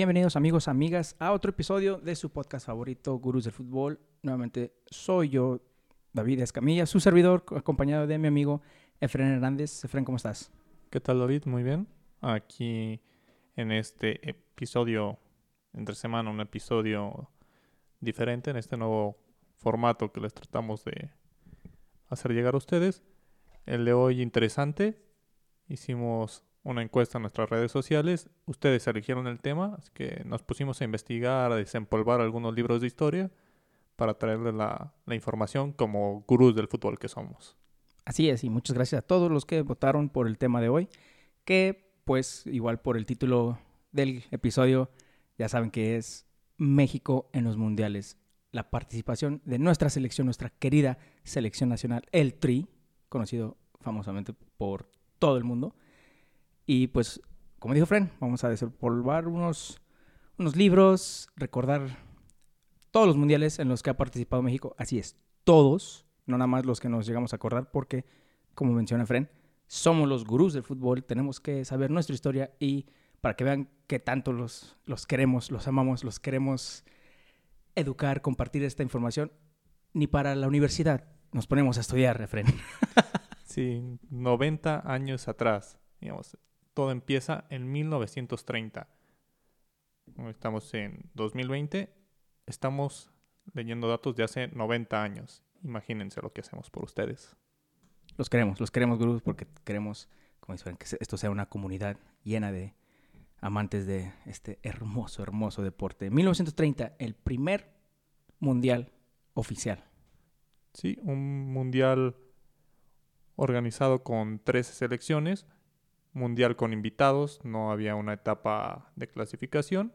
Bienvenidos amigos, amigas, a otro episodio de su podcast favorito, Gurús del Fútbol. Nuevamente soy yo, David Escamilla, su servidor, acompañado de mi amigo Efren Hernández. Efren, ¿cómo estás? ¿Qué tal David? Muy bien. Aquí en este episodio entre semana, un episodio diferente en este nuevo formato que les tratamos de hacer llegar a ustedes. El de hoy interesante. Hicimos una encuesta en nuestras redes sociales. Ustedes eligieron el tema, así que nos pusimos a investigar, a desempolvar algunos libros de historia para traerles la, la información como gurús del fútbol que somos. Así es, y muchas gracias a todos los que votaron por el tema de hoy, que pues igual por el título del episodio ya saben que es México en los mundiales. La participación de nuestra selección, nuestra querida selección nacional, el TRI, conocido famosamente por todo el mundo. Y pues, como dijo Fren, vamos a desempolvar unos, unos libros, recordar todos los mundiales en los que ha participado México. Así es, todos, no nada más los que nos llegamos a acordar, porque, como menciona Fren, somos los gurús del fútbol, tenemos que saber nuestra historia y para que vean que tanto los, los queremos, los amamos, los queremos educar, compartir esta información, ni para la universidad nos ponemos a estudiar, refren. sí, 90 años atrás, digamos, todo empieza en 1930. Estamos en 2020, estamos leyendo datos de hace 90 años. Imagínense lo que hacemos por ustedes. Los queremos, los queremos, gurús, porque queremos, como dicen, que esto sea una comunidad llena de amantes de este hermoso, hermoso deporte. 1930, el primer mundial oficial. Sí, un mundial organizado con 13 selecciones, mundial con invitados, no había una etapa de clasificación,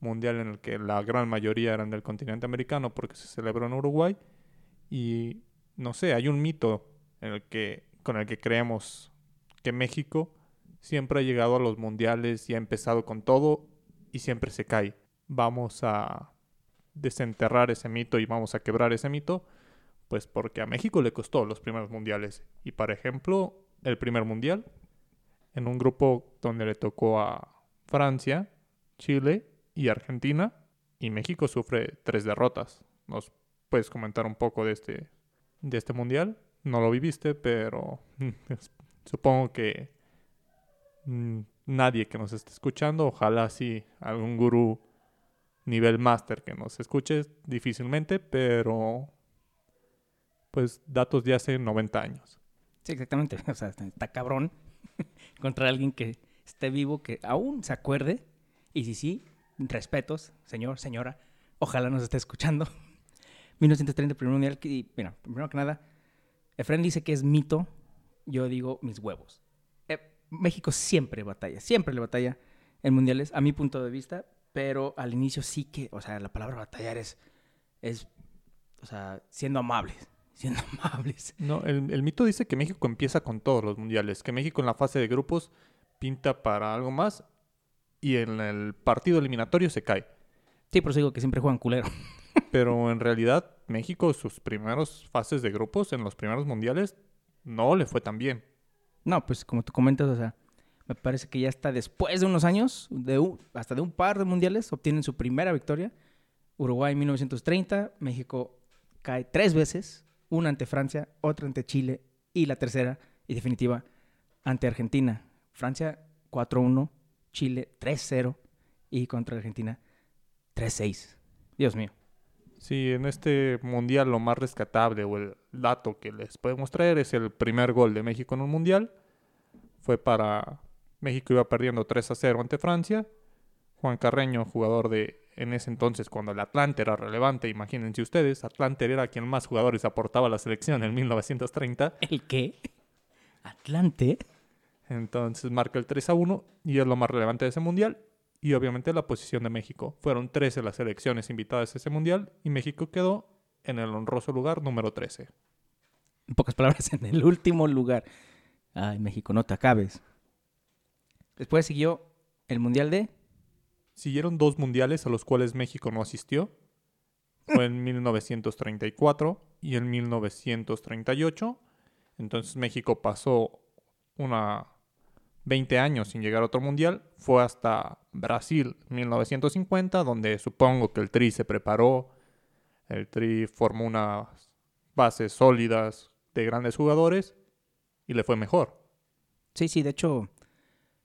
mundial en el que la gran mayoría eran del continente americano porque se celebró en Uruguay y no sé, hay un mito en el que con el que creemos que México siempre ha llegado a los mundiales y ha empezado con todo y siempre se cae. Vamos a desenterrar ese mito y vamos a quebrar ese mito, pues porque a México le costó los primeros mundiales. Y por ejemplo, el primer mundial, en un grupo donde le tocó a Francia, Chile y Argentina, y México sufre tres derrotas. ¿Nos puedes comentar un poco de este, de este mundial? No lo viviste, pero supongo que Mm, nadie que nos esté escuchando. Ojalá sí algún gurú nivel máster que nos escuche difícilmente, pero pues datos de hace 90 años. Sí, exactamente. O sea, está cabrón encontrar alguien que esté vivo, que aún se acuerde. Y si sí, respetos, señor, señora, ojalá nos esté escuchando. 1930, primer mundial. Y, mira, primero que nada, Efren dice que es mito. Yo digo mis huevos. México siempre batalla, siempre le batalla en mundiales, a mi punto de vista, pero al inicio sí que, o sea, la palabra batallar es, es o sea, siendo amables, siendo amables. No, el, el mito dice que México empieza con todos los mundiales, que México en la fase de grupos pinta para algo más y en el partido eliminatorio se cae. Sí, pero digo que siempre juegan culero. pero en realidad México sus primeros fases de grupos en los primeros mundiales no le fue tan bien. No, pues como tú comentas, o sea, me parece que ya está después de unos años, de hasta de un par de mundiales, obtienen su primera victoria. Uruguay en 1930, México cae tres veces, una ante Francia, otra ante Chile y la tercera y definitiva ante Argentina. Francia 4-1, Chile 3-0 y contra Argentina 3-6. Dios mío. Sí, en este mundial lo más rescatable o el dato que les podemos traer es el primer gol de México en un mundial. Fue para México iba perdiendo 3 a 0 ante Francia. Juan Carreño, jugador de en ese entonces cuando el Atlante era relevante, imagínense ustedes, Atlante era quien más jugadores aportaba a la selección en 1930. ¿El qué? ¿Atlante? Entonces marca el 3 a 1 y es lo más relevante de ese mundial y obviamente la posición de México. Fueron 13 las selecciones invitadas a ese mundial y México quedó en el honroso lugar número 13. En pocas palabras, en el último lugar. Ay, México, no te acabes. Después siguió el Mundial de... Siguieron dos mundiales a los cuales México no asistió. Fue en 1934 y en 1938. Entonces México pasó una 20 años sin llegar a otro mundial. Fue hasta Brasil 1950, donde supongo que el Tri se preparó. El Tri formó unas bases sólidas de grandes jugadores y le fue mejor. Sí, sí, de hecho,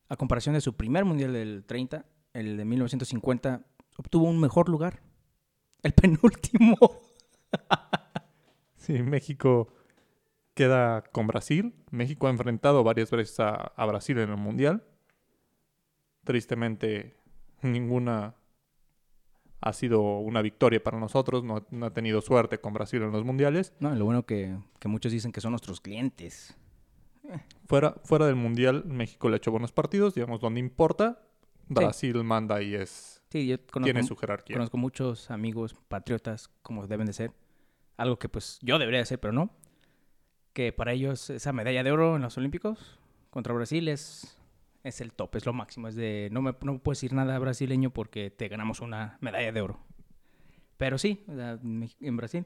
a comparación de su primer mundial del 30, el de 1950 obtuvo un mejor lugar. El penúltimo. sí, México queda con Brasil. México ha enfrentado varias veces a, a Brasil en el mundial. Tristemente, ninguna ha sido una victoria para nosotros. No, no, ha tenido suerte con Brasil en los mundiales. No, lo bueno que, que muchos dicen que son nuestros clientes. Fuera, fuera del mundial, México le ha hecho buenos partidos, digamos, donde importa. Brasil sí. manda y es. Sí, yo conozco, tiene su jerarquía. Conozco muchos amigos patriotas como deben de ser. Algo que pues yo debería ser, pero no. Que para ellos esa medalla de oro en los Olímpicos contra Brasil es, es el top, es lo máximo. Es de no me, no puedes decir nada brasileño porque te ganamos una medalla de oro. Pero sí, en Brasil,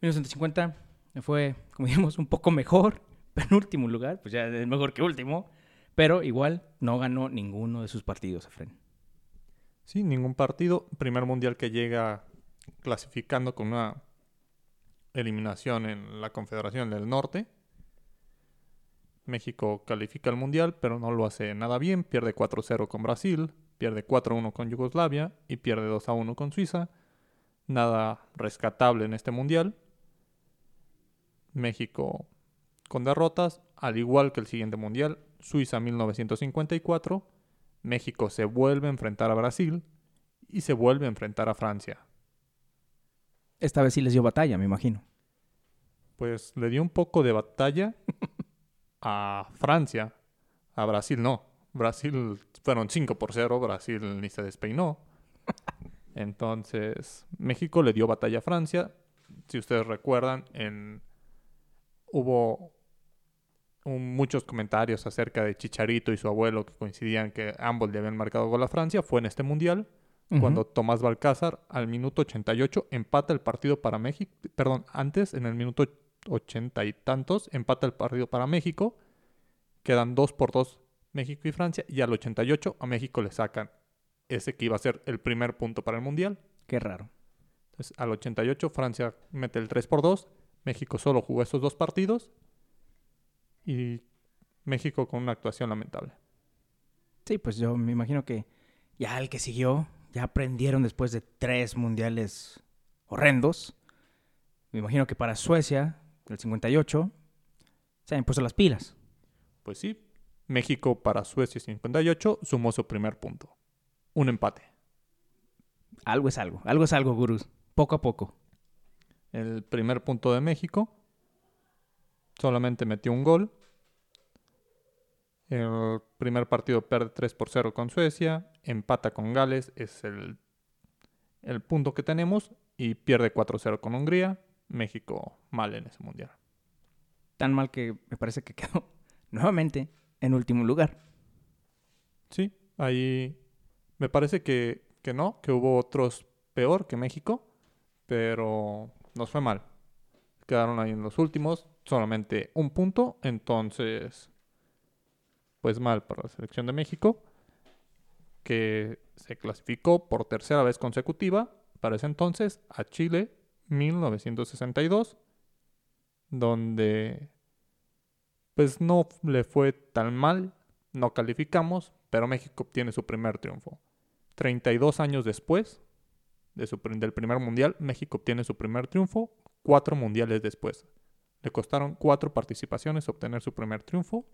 1950 fue, como dijimos, un poco mejor penúltimo lugar, pues ya es mejor que último, pero igual no ganó ninguno de sus partidos, Efren. Sí, ningún partido. Primer mundial que llega clasificando con una eliminación en la Confederación del Norte. México califica al mundial, pero no lo hace nada bien. Pierde 4-0 con Brasil, pierde 4-1 con Yugoslavia y pierde 2-1 con Suiza. Nada rescatable en este mundial. México con derrotas, al igual que el siguiente mundial, Suiza 1954, México se vuelve a enfrentar a Brasil y se vuelve a enfrentar a Francia. Esta vez sí les dio batalla, me imagino. Pues le dio un poco de batalla a Francia, a Brasil no. Brasil fueron 5 por 0, Brasil ni se despeinó. Entonces, México le dio batalla a Francia. Si ustedes recuerdan, en hubo un, muchos comentarios acerca de Chicharito y su abuelo que coincidían que ambos le habían marcado gol a Francia. Fue en este mundial uh -huh. cuando Tomás Balcázar al minuto 88 empata el partido para México. Perdón, antes en el minuto ochenta y tantos empata el partido para México. Quedan dos por dos México y Francia. Y al 88 a México le sacan ese que iba a ser el primer punto para el mundial. Qué raro. Entonces al 88 Francia mete el 3 por 2 México solo jugó esos dos partidos y México con una actuación lamentable. Sí, pues yo me imagino que ya el que siguió, ya aprendieron después de tres mundiales horrendos. Me imagino que para Suecia, el 58, se han puesto las pilas. Pues sí, México para Suecia 58 sumó su primer punto. Un empate. Algo es algo, algo es algo, gurús. Poco a poco el primer punto de México. Solamente metió un gol. El primer partido pierde 3 por 0 con Suecia. Empata con Gales. Es el, el punto que tenemos. Y pierde 4-0 con Hungría. México mal en ese mundial. Tan mal que me parece que quedó nuevamente en último lugar. Sí, ahí me parece que, que no, que hubo otros peor que México. Pero nos fue mal. Quedaron ahí en los últimos, solamente un punto, entonces, pues mal para la selección de México, que se clasificó por tercera vez consecutiva, para ese entonces, a Chile 1962, donde pues no le fue tan mal, no calificamos, pero México obtiene su primer triunfo. 32 años después, de del primer mundial, México obtiene su primer triunfo cuatro mundiales después. Le costaron cuatro participaciones obtener su primer triunfo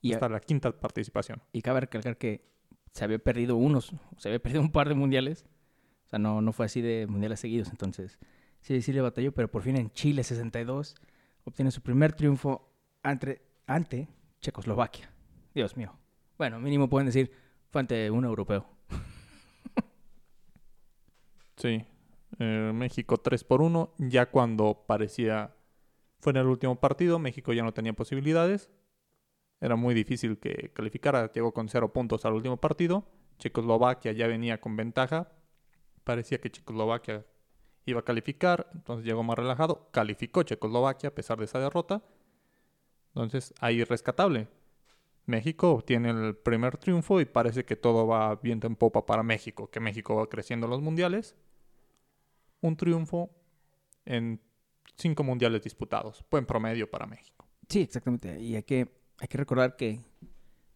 y hasta a, la quinta participación. Y cabe recalcar que se había perdido unos, se había perdido un par de mundiales. O sea, no, no fue así de mundiales seguidos. Entonces, sí, sí le batalló, pero por fin en Chile 62 obtiene su primer triunfo ante, ante Checoslovaquia. Dios mío. Bueno, mínimo pueden decir, fue ante un europeo. Sí. Eh, México 3 por 1. Ya cuando parecía. Fue en el último partido. México ya no tenía posibilidades. Era muy difícil que calificara. Llegó con 0 puntos al último partido. Checoslovaquia ya venía con ventaja. Parecía que Checoslovaquia iba a calificar. Entonces llegó más relajado. Calificó Checoslovaquia a pesar de esa derrota. Entonces ahí rescatable. México obtiene el primer triunfo y parece que todo va viento en popa para México, que México va creciendo en los mundiales. Un triunfo en cinco mundiales disputados, buen promedio para México. Sí, exactamente. Y hay que, hay que recordar que,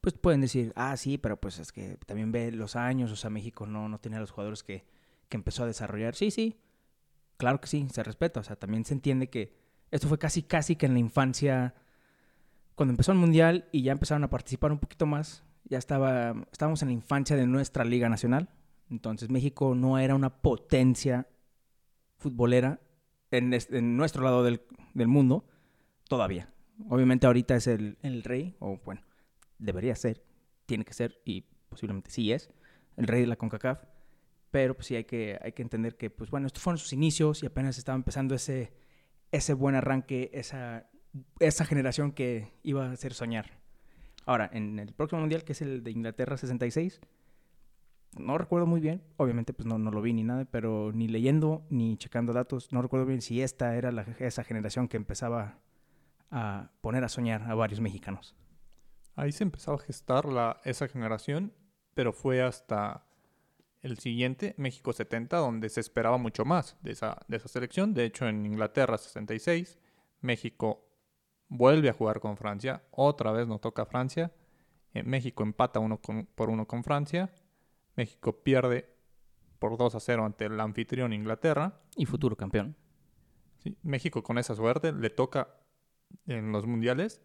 pues pueden decir, ah, sí, pero pues es que también ve los años, o sea, México no, no tenía los jugadores que, que empezó a desarrollar. Sí, sí, claro que sí, se respeta. O sea, también se entiende que esto fue casi, casi que en la infancia, cuando empezó el Mundial y ya empezaron a participar un poquito más, ya estaba, estábamos en la infancia de nuestra Liga Nacional. Entonces México no era una potencia futbolera en, nuestro lado del, del, mundo todavía. Obviamente ahorita es el, el, rey, o bueno, debería ser, tiene que ser, y posiblemente sí es, el rey de la CONCACAF. Pero pues sí hay que, hay que entender que, pues bueno, estos fueron sus inicios y apenas estaba empezando ese, ese buen arranque, esa, esa generación que iba a hacer soñar. Ahora, en el próximo mundial, que es el de Inglaterra 66, no recuerdo muy bien, obviamente pues no, no lo vi ni nada, pero ni leyendo ni checando datos, no recuerdo bien si esta era la, esa generación que empezaba a poner a soñar a varios mexicanos. Ahí se empezaba a gestar la, esa generación, pero fue hasta el siguiente, México 70, donde se esperaba mucho más de esa, de esa selección. De hecho, en Inglaterra 66, México vuelve a jugar con Francia. Otra vez nos toca Francia. México empata uno por uno con Francia. México pierde por 2 a 0 ante el anfitrión Inglaterra. Y futuro campeón. Sí, México con esa suerte le toca en los mundiales.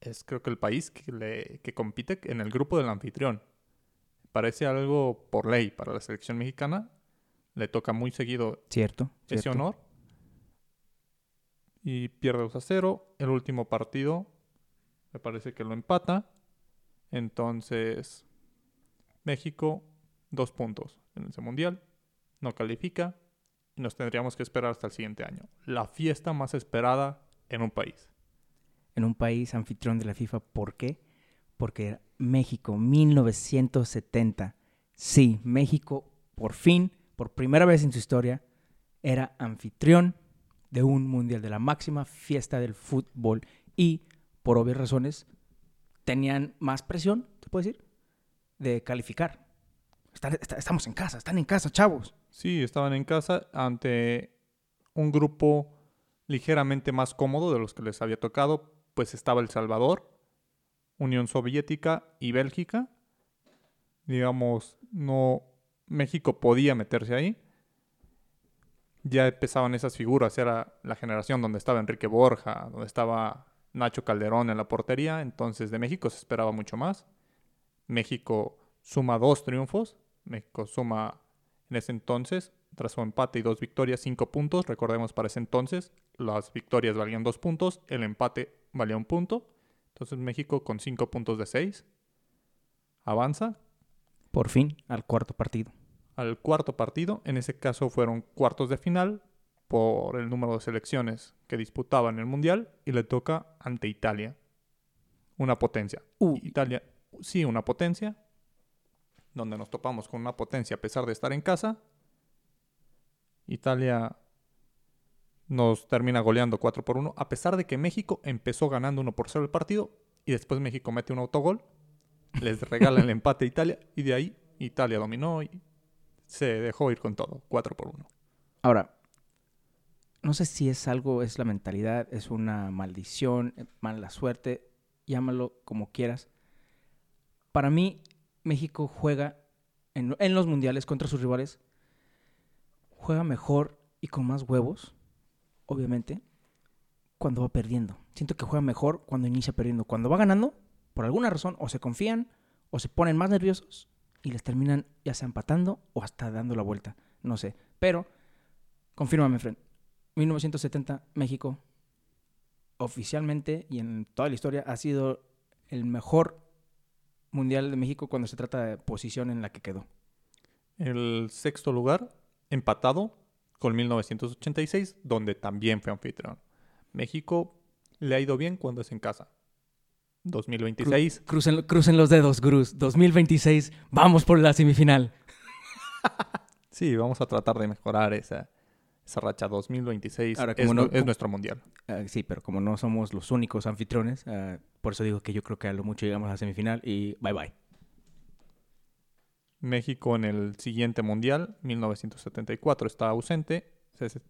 Es creo que el país que, le, que compite en el grupo del anfitrión parece algo por ley para la selección mexicana. Le toca muy seguido cierto, ese honor. Y pierde 2 a 0. El último partido me parece que lo empata. Entonces, México, dos puntos en ese mundial. No califica. Y nos tendríamos que esperar hasta el siguiente año. La fiesta más esperada en un país. En un país anfitrión de la FIFA. ¿Por qué? Porque México, 1970. Sí, México por fin, por primera vez en su historia, era anfitrión de un mundial, de la máxima fiesta del fútbol. Y, por obvias razones, tenían más presión, ¿te puedo decir? De calificar. Estamos en casa, están en casa, chavos. Sí, estaban en casa ante un grupo ligeramente más cómodo de los que les había tocado, pues estaba El Salvador, Unión Soviética y Bélgica. Digamos, no México podía meterse ahí. Ya empezaban esas figuras, era la generación donde estaba Enrique Borja, donde estaba Nacho Calderón en la portería, entonces de México se esperaba mucho más. México suma dos triunfos, México suma en ese entonces, tras su empate y dos victorias, cinco puntos. Recordemos para ese entonces, las victorias valían dos puntos, el empate valía un punto. Entonces México con 5 puntos de 6 avanza. Por fin al cuarto partido. Al cuarto partido, en ese caso fueron cuartos de final por el número de selecciones que disputaban el Mundial y le toca ante Italia. Una potencia. Italia, sí, una potencia, donde nos topamos con una potencia a pesar de estar en casa. Italia nos termina goleando 4 por 1, a pesar de que México empezó ganando 1 por 0 el partido y después México mete un autogol, les regala el empate a Italia y de ahí Italia dominó y se dejó ir con todo, 4 por 1. Ahora, no sé si es algo, es la mentalidad, es una maldición, mala suerte, llámalo como quieras. Para mí, México juega en, los mundiales contra sus rivales, juega mejor y con más huevos obviamente, cuando va perdiendo. Siento que juega mejor cuando inicia perdiendo. Cuando va ganando, por alguna razón, o se confían, o se ponen más nerviosos y les terminan ya sea empatando o hasta dando la vuelta. No sé. Pero, confírmame, Fred. 1970, México, oficialmente y en toda la historia, ha sido el mejor mundial de México cuando se trata de posición en la que quedó. El sexto lugar, empatado con 1986, donde también fue anfitrión. México le ha ido bien cuando es en casa. 2026. crucen, crucen, los dedos, Cruz. 2026, vamos por la semifinal. sí, vamos a tratar de mejorar esa, esa racha 2026 Ahora, es, como no- es nuestro mundial. Ah, sí, pero como no somos los únicos anfitriones, ah, por eso digo que yo creo que a lo mucho llegamos a semifinal y bye bye. México en el siguiente mundial, 1974, está ausente. Se- se-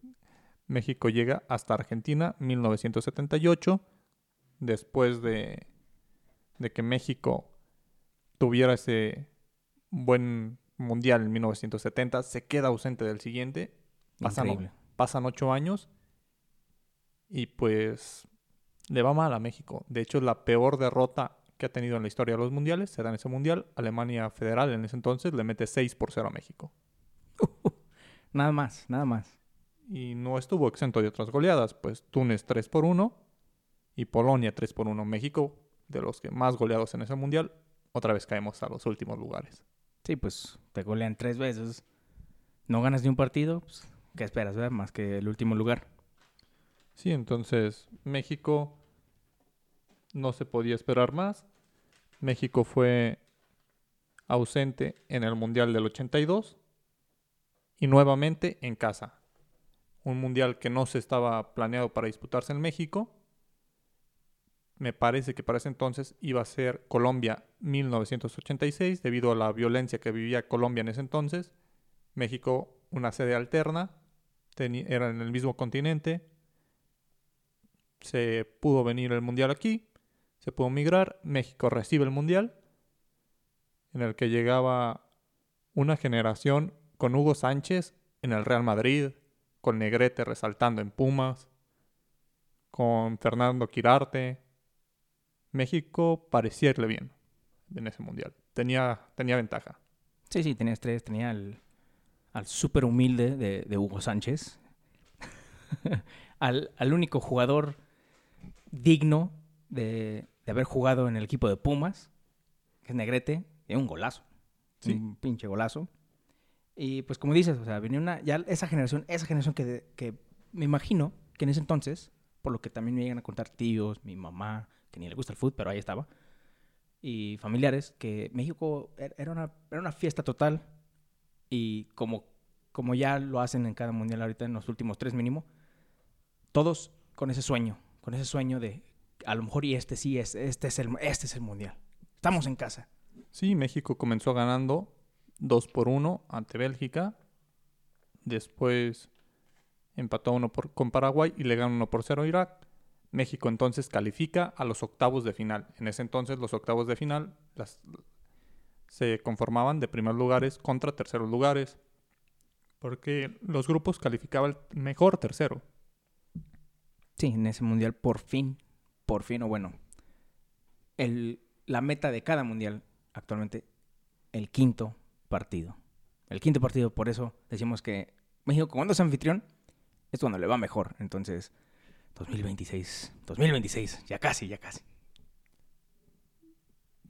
México llega hasta Argentina, 1978. Después de, de que México tuviera ese buen mundial en 1970, se queda ausente del siguiente. Pasan, Increíble. pasan ocho años y pues le va mal a México. De hecho, es la peor derrota que ha tenido en la historia de los mundiales. Se da en ese mundial. Alemania Federal en ese entonces le mete 6 por 0 a México. Nada más, nada más. Y no estuvo exento de otras goleadas, pues Túnez 3 por 1 y Polonia 3 por 1. México, de los que más goleados en ese mundial, otra vez caemos a los últimos lugares. Sí, pues te golean tres veces. No ganas ni un partido, pues, ¿qué esperas? Más que el último lugar. Sí, entonces México no se podía esperar más. México fue ausente en el Mundial del 82 y nuevamente en casa. Un mundial que no se estaba planeado para disputarse en México. Me parece que para ese entonces iba a ser Colombia 1986 debido a la violencia que vivía Colombia en ese entonces. México una sede alterna, teni- era en el mismo continente, se pudo venir el mundial aquí, se pudo migrar, México recibe el mundial, en el que llegaba una generación con Hugo Sánchez en el Real Madrid, con Negrete resaltando en Pumas, con Fernando Quirarte. México parecía irle bien en ese mundial. Tenía, tenía ventaja. Sí, sí, tenías tres. Tenía al, al súper humilde de, de Hugo Sánchez. al, al único jugador digno de, de haber jugado en el equipo de Pumas, que es Negrete. Es un golazo. Sí. Un pinche golazo. Y pues como dices, o sea, venía una, ya esa generación, esa generación que, que me imagino que en ese entonces, por lo que también me llegan a contar tíos, mi mamá, que ni le gusta el fútbol, pero ahí estaba, y familiares, que México er- era una, era una fiesta total y como, como ya lo hacen en cada mundial ahorita, en los últimos tres mínimo, todos con ese sueño, con ese sueño de a lo mejor y este sí es, este es el, este es el mundial. Estamos en casa. Sí, México comenzó ganando 2 por 1 ante Bélgica. Después empató 1 por, con Paraguay y le ganó 1 por 0 a Irak. México entonces califica a los octavos de final. En ese entonces los octavos de final las- se conformaban de primeros lugares contra terceros lugares. Porque los grupos calificaban el mejor tercero. Sí, en ese mundial por fin, por fin, o bueno, el, la meta de cada mundial actualmente, el quinto partido. El quinto partido, por eso decimos que México cuando es anfitrión es cuando le va mejor. Entonces, 2026, 2026, ya casi, ya casi.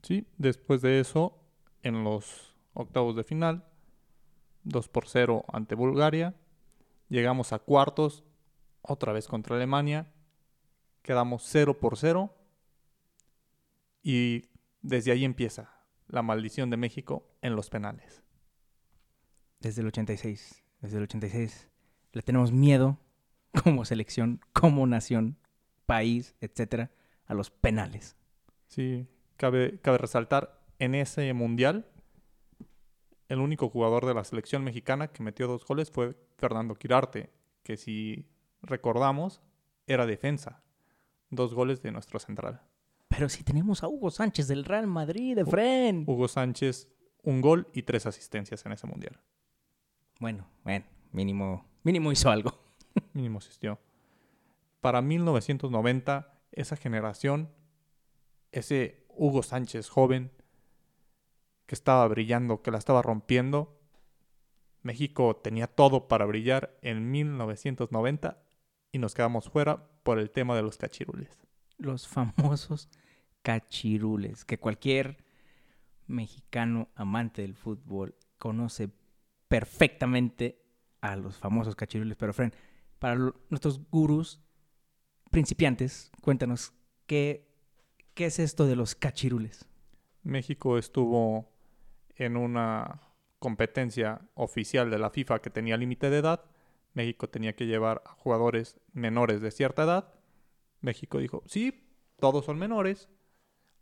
Sí, después de eso, en los octavos de final, 2 por 0 ante Bulgaria. Llegamos a cuartos, otra vez contra Alemania. Quedamos 0 por 0. Y desde ahí empieza la maldición de México en los penales. Desde el 86, desde el 86, le tenemos miedo como selección, como nación, país, etcétera, a los penales. Sí, cabe, cabe resaltar, en ese mundial, el único jugador de la selección mexicana que metió dos goles fue Fernando Quirarte, que si recordamos, era defensa. Dos goles de nuestro central. Pero si tenemos a Hugo Sánchez del Real Madrid, de Fren. Hugo Sánchez, un gol y tres asistencias en ese mundial. Bueno, bueno, mínimo, mínimo hizo algo. Mínimo asistió. Para 1990, esa generación, ese Hugo Sánchez joven, que estaba brillando, que la estaba rompiendo, México tenía todo para brillar en 1990 y nos quedamos fuera por el tema de los cachirules. Los famosos cachirules, que cualquier mexicano amante del fútbol conoce perfectamente a los famosos cachirules. Pero, Fren, para nuestros gurús principiantes, cuéntanos, ¿qué, ¿qué es esto de los cachirules? México estuvo en una competencia oficial de la FIFA que tenía límite de edad, México tenía que llevar a jugadores menores de cierta edad. México dijo, sí, todos son menores.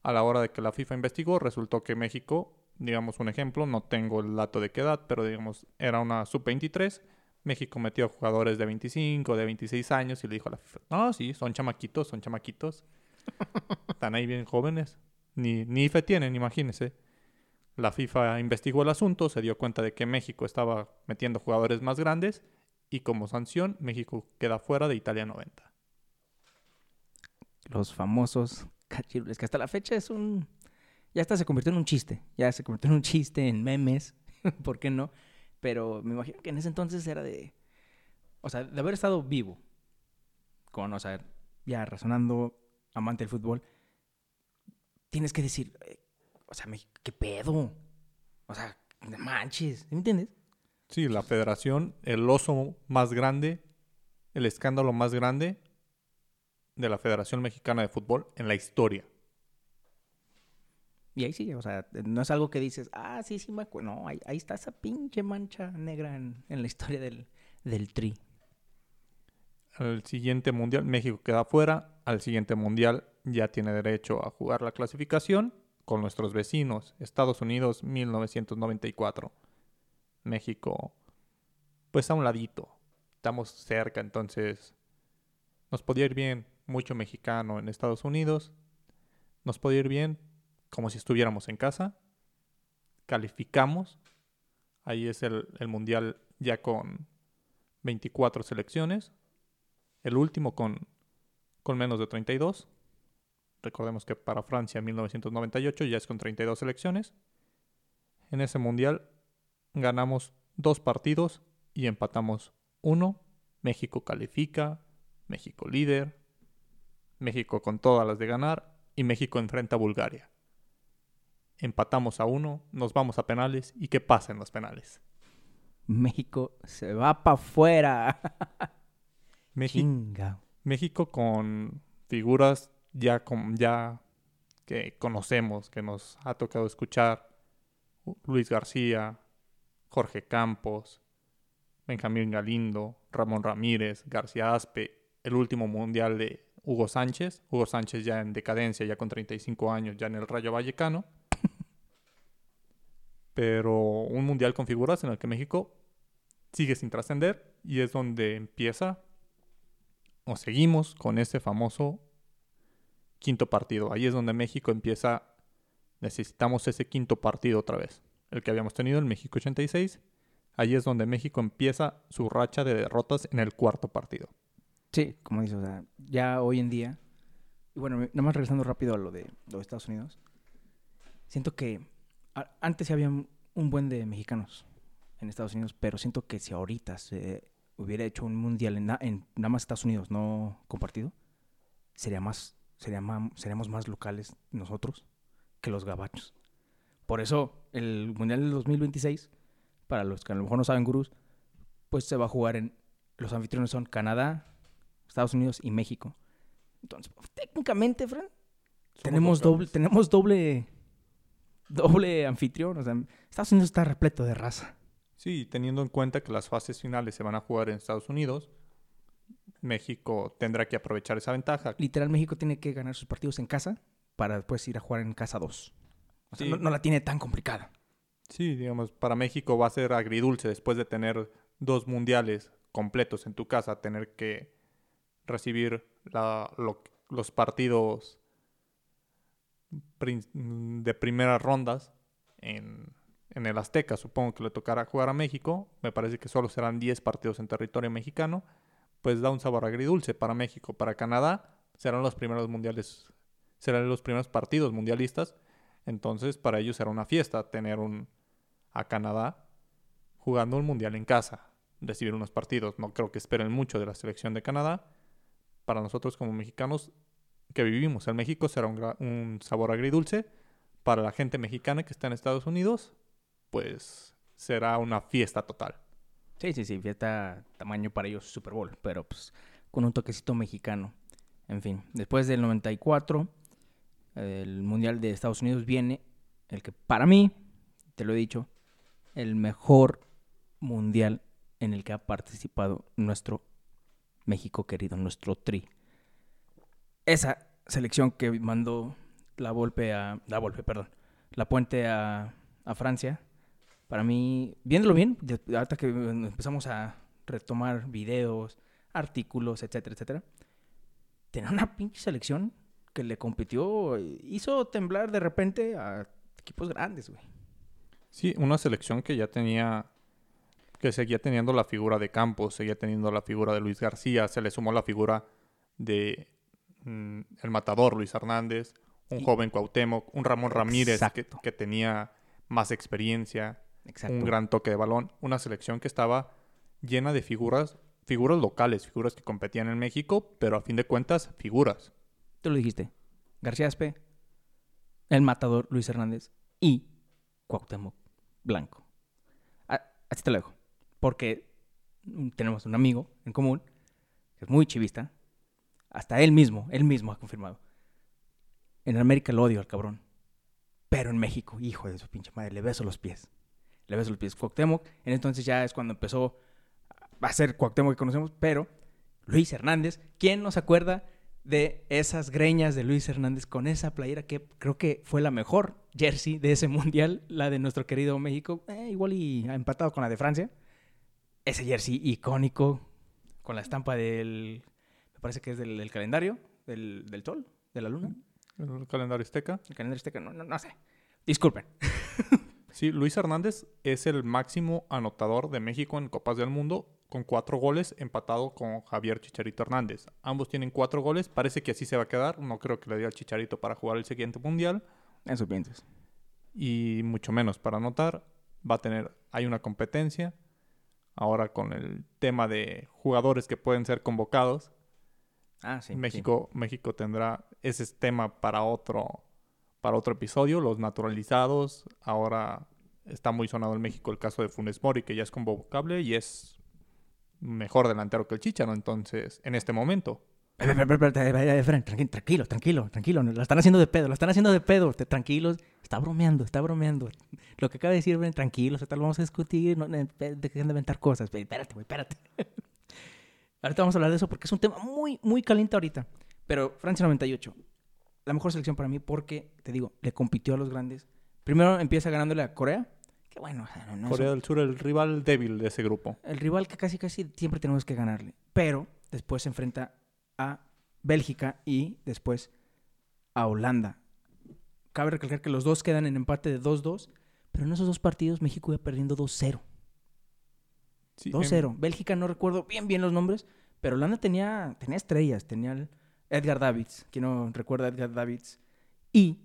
A la hora de que la FIFA investigó, resultó que México, digamos un ejemplo, no tengo el dato de qué edad, pero digamos era una sub-23. México metió a jugadores de 25, de 26 años y le dijo a la FIFA, no, sí, son chamaquitos, son chamaquitos. Están ahí bien jóvenes. Ni, ni IFE tienen, imagínense. La FIFA investigó el asunto, se dio cuenta de que México estaba metiendo jugadores más grandes y como sanción México queda fuera de Italia 90. Los famosos cachirules, que hasta la fecha es un... Ya hasta se convirtió en un chiste, ya se convirtió en un chiste, en memes, ¿por qué no? Pero me imagino que en ese entonces era de... O sea, de haber estado vivo, con, o sea, ya razonando, amante del fútbol, tienes que decir, eh, o sea, ¿qué pedo? O sea, manches, ¿me entiendes? Sí, la federación, el oso más grande, el escándalo más grande de la Federación Mexicana de Fútbol en la historia. Y ahí sí, o sea, no es algo que dices, ah, sí, sí me acuerdo. No, ahí, está esa pinche mancha negra en, la historia del, del tri. Al siguiente mundial, México queda fuera. Al siguiente mundial ya tiene derecho a jugar la clasificación con nuestros vecinos, Estados Unidos 1994. México, pues a un ladito, estamos cerca, entonces nos podía ir bien, mucho mexicano en Estados Unidos, nos podía ir bien como si estuviéramos en casa, calificamos, ahí es el, el mundial ya con 24 selecciones, el último con, con menos de 32, recordemos que para Francia 1998 ya es con 32 selecciones, en ese mundial ganamos dos partidos y empatamos uno. México califica, México líder, México con todas las de ganar y México enfrenta a Bulgaria. Empatamos a uno, nos vamos a penales y ¿qué pasa en los penales? México se va para afuera. México, México con figuras ya, con, ya que conocemos, que nos ha tocado escuchar. Luis García, Jorge Campos, Benjamín Galindo, Ramón Ramírez, García Aspe, el último mundial de Hugo Sánchez, Hugo Sánchez ya en decadencia, ya con 35 años, ya en el Rayo Vallecano. Pero un mundial con figuras en el que México sigue sin trascender y es donde empieza o seguimos con ese famoso quinto partido. Ahí es donde México empieza, necesitamos ese quinto partido otra vez el que habíamos tenido en México 86. Allí es donde México empieza su racha de derrotas en el cuarto partido. Sí, como dices, o sea, ya hoy en día, y bueno, nada más regresando rápido a lo de los Estados Unidos, siento que antes había un buen de mexicanos en Estados Unidos, pero siento que si ahorita se hubiera hecho un mundial en, en nada más Estados Unidos, no compartido, sería más, sería más, seríamos más locales nosotros que los gabachos. Por eso el Mundial del 2026, para los que a lo mejor no saben, gurús, pues se va a jugar en... Los anfitriones son Canadá, Estados Unidos y México. Entonces, técnicamente, Fran, tenemos doble, tenemos doble, doble anfitrión. O sea, Estados Unidos está repleto de raza. Sí, teniendo en cuenta que las fases finales se van a jugar en Estados Unidos, México tendrá que aprovechar esa ventaja. Literal, México tiene que ganar sus partidos en casa para después ir a jugar en casa 2 no, la tiene tan complicada. Sí, digamos, para México va a ser agridulce después de tener dos mundiales completos en tu casa, tener que recibir los partidos de primeras rondas en, en, el Azteca. Supongo que le tocará jugar a México. Me parece que solo serán 10 partidos en territorio mexicano. Pues da un sabor agridulce para México. Para Canadá serán los primeros mundiales, serán los primeros partidos mundialistas entonces para ellos era una fiesta tener un, a Canadá jugando un mundial en casa, recibir unos partidos. No creo que esperen mucho de la selección de Canadá. Para nosotros como mexicanos que vivimos en México será un, un sabor agridulce. Para la gente mexicana que está en Estados Unidos, pues será una fiesta total. Sí, sí, sí, fiesta tamaño para ellos Super Bowl, pero pues con un toquecito mexicano. En fin, después del 94 el Mundial de Estados Unidos viene el que para mí, te lo he dicho, el mejor Mundial en el que ha participado nuestro México querido, nuestro tri. Esa selección que mandó la Volpe a... La Volpe, perdón. La Puente a, a Francia. Para mí, viéndolo bien, ahorita que empezamos a retomar videos, artículos, etcétera, etcétera. Tenía una pinche selección que le compitió, hizo temblar de repente a equipos grandes, güey. Sí, una selección que ya tenía, que seguía teniendo la figura de Campos, seguía teniendo la figura de Luis García, se le sumó la figura de mm, el matador Luis Hernández, un Y- joven Cuauhtémoc, un Ramón Ramírez que tenía más experiencia, Exacto. un gran toque de balón, una selección que estaba llena de figuras, figuras locales, figuras que competían en México, pero a fin de cuentas, figuras. Tú lo dijiste. García Aspe, el matador Luis Hernández y Cuauhtémoc Blanco. Así te lo dejo. Porque tenemos un amigo en común que es muy chivista. Hasta él mismo, él mismo ha confirmado. En América lo odio al cabrón. Pero en México, hijo de su pinche madre, le beso los pies. Le beso los pies. Cuauhtémoc, en entonces ya es cuando empezó a ser Cuauhtémoc que conocemos, pero Luis Hernández, ¿quién nos acuerda de esas greñas de Luis Hernández con esa playera que creo que fue la mejor jersey de ese mundial, la de nuestro querido México, eh, igual y empatado con la de Francia. Ese jersey icónico con la estampa del, me parece que es del, del calendario, del, del sol, de la luna, El calendario azteca. el calendario azteca, no, no, no sé. Disculpen. Sí, Luis Hernández es el máximo anotador de México en Copas del Mundo con cuatro goles, empatado con Javier Chicharito Hernández. Ambos tienen cuatro goles, parece que así se va a quedar. No creo que le dé al Chicharito para jugar el siguiente mundial Eso piensas. y mucho menos para anotar. Va a tener, hay una competencia ahora con el tema de jugadores que pueden ser convocados. Ah, sí. México, México tendrá ese es tema para otro, para otro episodio, los naturalizados. Ahora está muy sonado en México el caso de Funes Mori, que ya es convocable y es mejor delantero que el Chicharo, entonces, en este momento. Tranquilo, tranquilo, tranquilo. La están haciendo de pedo, la están haciendo de pedo. Tranquilos. Está bromeando, está bromeando. Lo que acaba de decir, ven, tranquilos, lo vamos a discutir. No, no, dejen de inventar cosas. Espérate, güey, espérate. ahorita vamos a hablar de eso porque es un tema muy, muy caliente ahorita. Pero Francia 98, la mejor selección para mí porque, te digo, le compitió a los grandes. Primero empieza ganándole a Corea. Que bueno, o sea, no, Corea del Sur, el rival débil de ese grupo. el rival que casi casi siempre tenemos que ganarle. Pero después se enfrenta a Bélgica y después a Holanda. Cabe recalcar que los dos quedan en empate de 2-2, pero en esos dos partidos México iba perdiendo 2-0. Sí, em, 2-0. Bélgica no recuerdo bien bien los nombres, pero Holanda tenía, tenía estrellas, tenía el Edgar Davids, quien no recuerda a Edgar Davids, y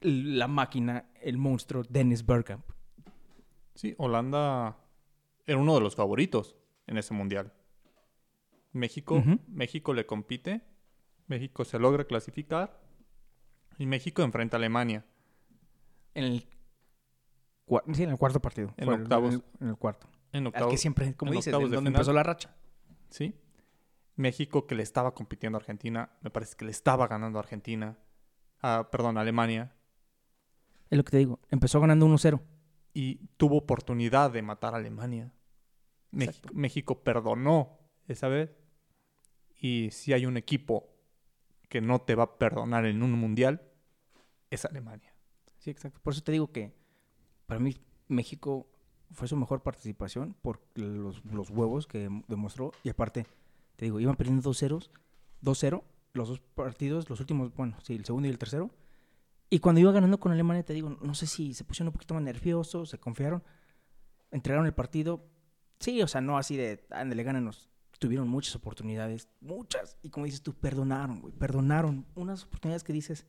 la máquina, el monstruo Dennis Bergkamp. Sí, Holanda era uno de los favoritos en ese mundial. México. México le compite, México se logra clasificar y México enfrenta a Alemania. En el, sí, en el cuarto partido. En octavos. En el, en el cuarto. En Al octavos, que siempre, como dices, donde final. empezó la racha. ¿sí? México que le estaba compitiendo a Argentina, me parece que le estaba ganando a Argentina, a, perdón, a Alemania, Es lo que te digo. Empezó ganando 1-0. y tuvo oportunidad de matar a Alemania. Exacto. México perdonó esa vez. Y si hay un equipo que no te va a perdonar en un mundial, es Alemania. Sí, exacto. Por eso te digo que para mí México fue su mejor participación por los, los huevos que dem- demostró. Y aparte, te digo, iban perdiendo 2-0, 2-0 los dos partidos, los últimos, bueno, sí, el segundo y el tercero. Y cuando iba ganando con Alemania, te digo, no sé si se pusieron un poquito más nerviosos, se confiaron, entregaron el partido. Sí, o sea, no así de, ándale, gánanos. Tuvieron muchas oportunidades, muchas. Y como dices tú, perdonaron, güey, perdonaron. Unas oportunidades que dices,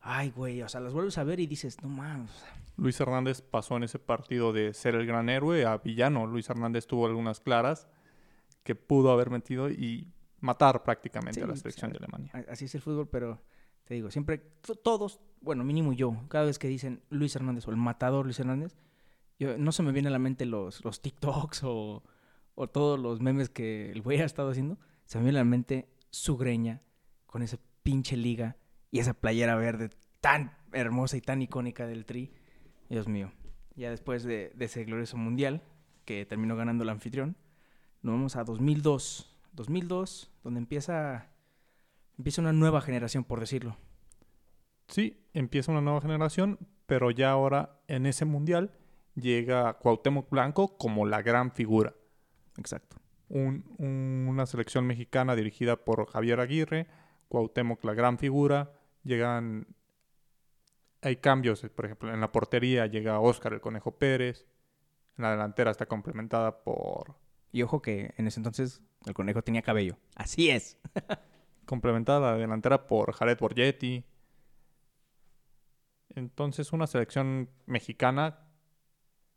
ay, güey, o sea, las vuelves a ver y dices, no mames. Luis Hernández pasó en ese partido de ser el gran héroe a villano. Luis Hernández tuvo algunas claras que pudo haber metido y matar prácticamente Sí, a la selección de Alemania. Así es el fútbol, pero te digo, siempre, to- todos, bueno, mínimo yo, cada vez que dicen Luis Hernández o el matador Luis Hernández, yo, no se me viene a la mente los, los TikToks o, o todos los memes que el güey ha estado haciendo, se me viene a la mente su greña con esa pinche liga y esa playera verde tan hermosa y tan icónica del Tri. Dios mío. Ya después de, de ese glorioso mundial, que terminó ganando el anfitrión. Nos vamos a 2002. 2002, donde empieza, empieza una nueva generación, por decirlo. Sí, empieza una nueva generación, pero ya ahora en ese mundial llega Cuauhtémoc Blanco como la gran figura. Exacto. Un- un- una selección mexicana dirigida por Javier Aguirre, Cuauhtémoc la gran figura, llegan... Hay cambios, por ejemplo, en la portería llega Óscar el Conejo Pérez, en la delantera está complementada por... Y ojo que en ese entonces el conejo tenía cabello. Así es. complementada la delantera por Jared Borgetti. Entonces una selección mexicana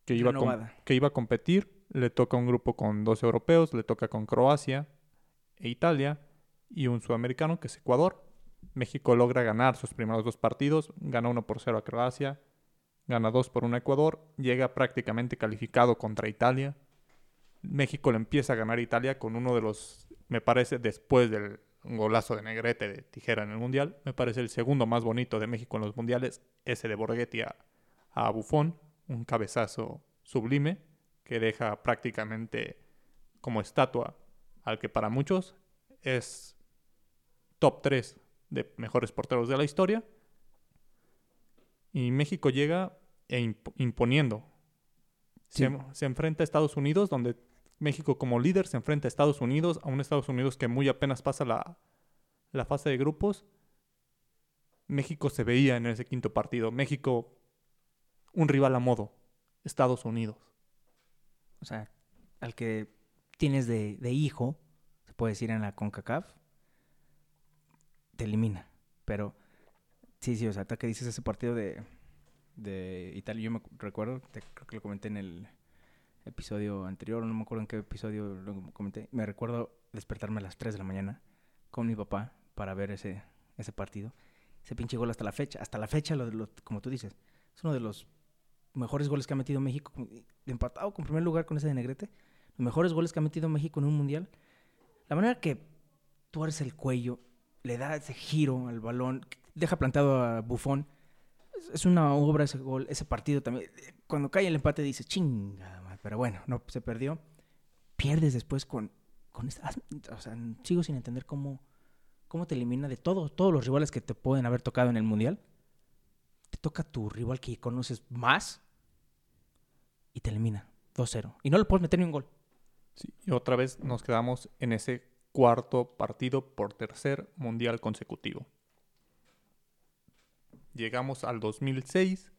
que iba, a que iba a competir, le toca un grupo con dos europeos, le toca con Croacia e Italia y un sudamericano que es Ecuador. México logra ganar sus primeros dos partidos, gana 1 por 0 a Croacia, gana 2 por 1 a Ecuador, llega prácticamente calificado contra Italia. México le empieza a ganar a Italia con uno de los, me parece, después del golazo de Negrete de tijera en el Mundial, me parece el segundo más bonito de México en los Mundiales, ese de Borghetti a, a Buffon, un cabezazo sublime que deja prácticamente como estatua al que para muchos es top 3 de mejores porteros de la historia. Y México llega e imp- imponiendo. Se, Sí. se enfrenta a Estados Unidos, donde México como líder se enfrenta a Estados Unidos, a un Estados Unidos que muy apenas pasa la, la fase de grupos. México se veía en ese quinto partido. México, un rival a modo. Estados Unidos. O sea, al que tienes de, de hijo, se puede decir en la CONCACAF, te elimina. Pero sí, sí, o sea, hasta que dices ese partido de, de Italia, yo me recuerdo, te- creo que lo comenté en el episodio anterior, no me acuerdo en qué episodio lo comenté. Me recuerdo despertarme a las 3 de la mañana con mi papá para ver ese, ese partido. Ese pinche gol hasta la fecha. Hasta la fecha, lo, lo- como tú dices, es uno de los mejores goles que ha metido México, empatado con primer lugar con ese de Negrete, los mejores goles que ha metido México en un mundial. La manera que tuerce el cuello, le da ese giro al balón, deja plantado a Bufón, es, una obra ese gol, ese partido también. Cuando cae el empate dices, chinga, madre", pero bueno, no se perdió. Pierdes después con, con esta, o sea, sigo sin entender cómo, cómo te elimina de todos, todos los rivales que te pueden haber tocado en el mundial te toca tu rival que conoces más y te elimina 2-0. Y no le puedes meter ni un gol. Y otra vez nos quedamos en ese cuarto partido por tercer mundial consecutivo. Llegamos al 2006,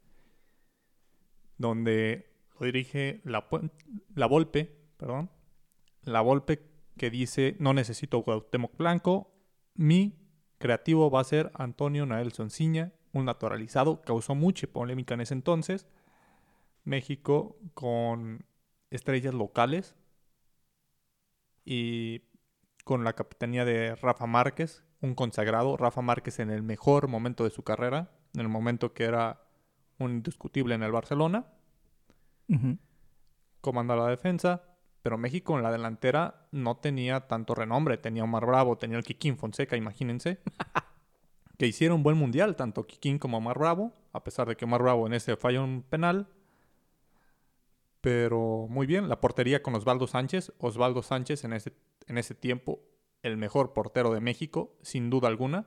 donde dirige la, la Volpe, perdón, la Volpe que dice no necesito Cuauhtémoc Blanco, mi creativo va a ser Antonio Naelson Ciña, un naturalizado, causó mucha polémica en ese entonces. México con estrellas locales y con la capitanía de Rafa Márquez, un consagrado, Rafa Márquez en el mejor momento de su carrera, en el momento que era un indiscutible en el Barcelona, comanda la defensa, pero México en la delantera no tenía tanto renombre, tenía Omar Bravo, tenía el Kikín Fonseca, imagínense, que hicieron buen mundial, tanto Kikín como Omar Bravo, a pesar de que Omar Bravo en ese falla un penal, pero muy bien, la portería con Osvaldo Sánchez. Osvaldo Sánchez en ese, en ese tiempo, el mejor portero de México, sin duda alguna.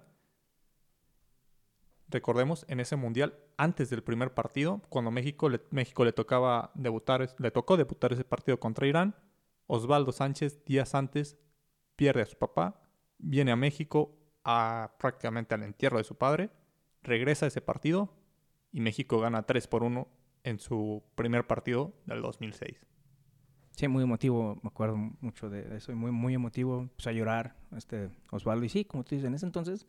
Recordemos, en ese mundial, antes del primer partido, cuando México le, México le tocaba debutar, le tocó debutar ese partido contra Irán, Osvaldo Sánchez, días antes, pierde a su papá, viene a México a prácticamente al entierro de su padre, regresa a ese partido y México gana 3 por 1 en su primer partido del 2006. Sí, muy emotivo, me acuerdo mucho de eso, muy, muy emotivo, empezó a llorar este Osvaldo. Y sí, como tú dices, en ese entonces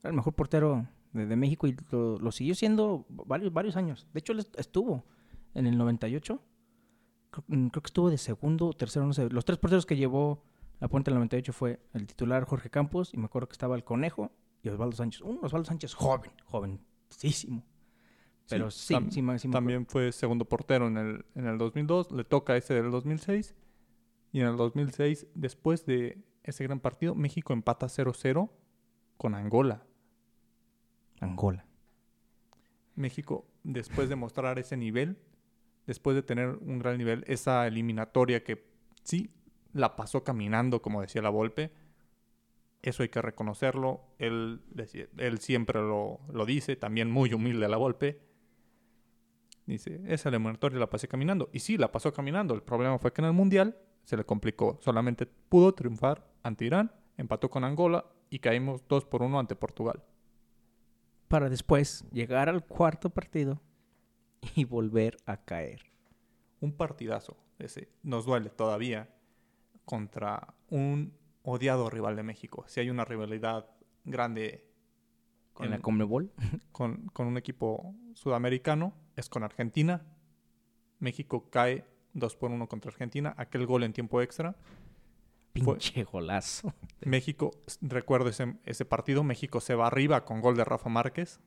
era el mejor portero de, México y lo, lo siguió siendo varios, varios años. De hecho, él est- estuvo en el 98, creo, mm, creo que estuvo de segundo o tercero, no sé. Los tres porteros que llevó la Puente del 98 fue el titular Jorge Campos, y me acuerdo que estaba el Conejo y Osvaldo Sánchez. Un Osvaldo Sánchez joven, jovencísimo. Pero sí, tam- sí, me- sí me acuerdo. También fue segundo portero en el, en el 2002, le toca ese del 2006. Y en el 2006, después de ese gran partido, México empata 0-0 con Angola. Angola. México, después de mostrar ese nivel, después de tener un gran nivel, esa eliminatoria que sí la pasó caminando, como decía la Volpe, eso hay que reconocerlo. Él, él siempre lo, lo dice, también muy humilde la Volpe. Dice, esa eliminatoria la pasé caminando. Y sí, la pasó caminando. El problema fue que en el Mundial se le complicó. Solamente pudo triunfar ante Irán, empató con Angola y caímos 2 por 1 ante Portugal. Para después llegar al cuarto partido y volver a caer. Un partidazo, ese nos duele todavía contra un odiado rival de México. Si hay una rivalidad grande con la Conmebol, con, con un equipo sudamericano, es con Argentina. México cae 2 por 1 contra Argentina. Aquel gol en tiempo extra. Pinche golazo. México, recuerdo ese, ese partido, México se va arriba con gol de Rafa Márquez.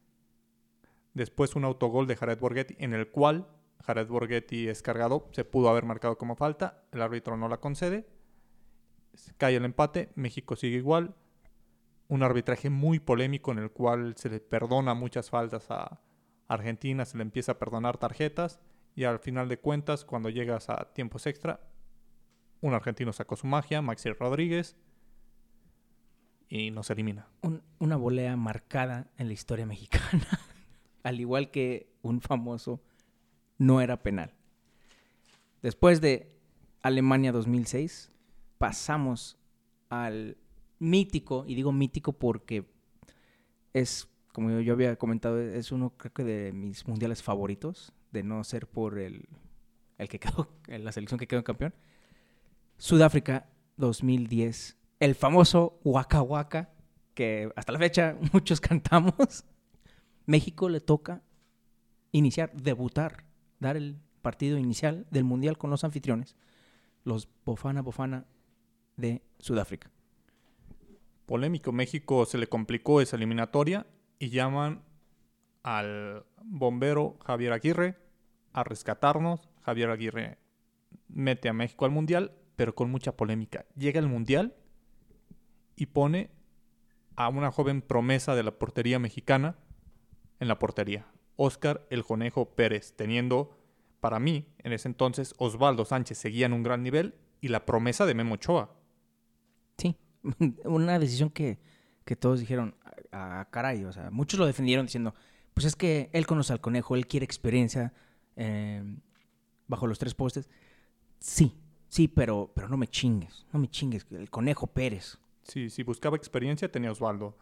Después un autogol de Jared Borghetti en el cual Jared Borghetti es cargado. Se pudo haber marcado como falta. El árbitro no la concede. Cae el empate. México sigue igual. Un arbitraje muy polémico en el cual se le perdona muchas faltas a Argentina. Se le empieza a perdonar tarjetas. Y al final de cuentas, cuando llegas a tiempos extra, un argentino sacó su magia, Maxi Rodríguez, y nos elimina. una volea marcada en la historia mexicana. al igual que un famoso, no era penal. Después de Alemania 2006, pasamos al mítico, y digo mítico porque es, como yo había comentado, es uno creo que de mis mundiales favoritos, de no ser por el, el que quedó, la selección que quedó campeón. Sudáfrica 2010, el famoso Waka Waka, que hasta la fecha muchos cantamos. México le toca iniciar, debutar, dar el partido inicial del Mundial con los anfitriones, los Bofana Bofana de Sudáfrica. Polémico, México se le complicó esa eliminatoria y llaman al bombero Javier Aguirre a rescatarnos. Javier Aguirre mete a México al Mundial, pero con mucha polémica. Llega al Mundial y pone a una joven promesa de la portería mexicana en la portería. Oscar el Conejo Pérez, teniendo para mí en ese entonces Osvaldo Sánchez seguía en un gran nivel y la promesa de Memo Ochoa. Sí, una decisión que, todos dijeron, a, ah, caray, o sea, muchos lo defendieron diciendo, pues es que él conoce al conejo, él quiere experiencia eh, bajo los tres postes. Sí, sí, pero, pero no me chingues, no me chingues, el conejo Pérez. Sí, si buscaba experiencia tenía Osvaldo,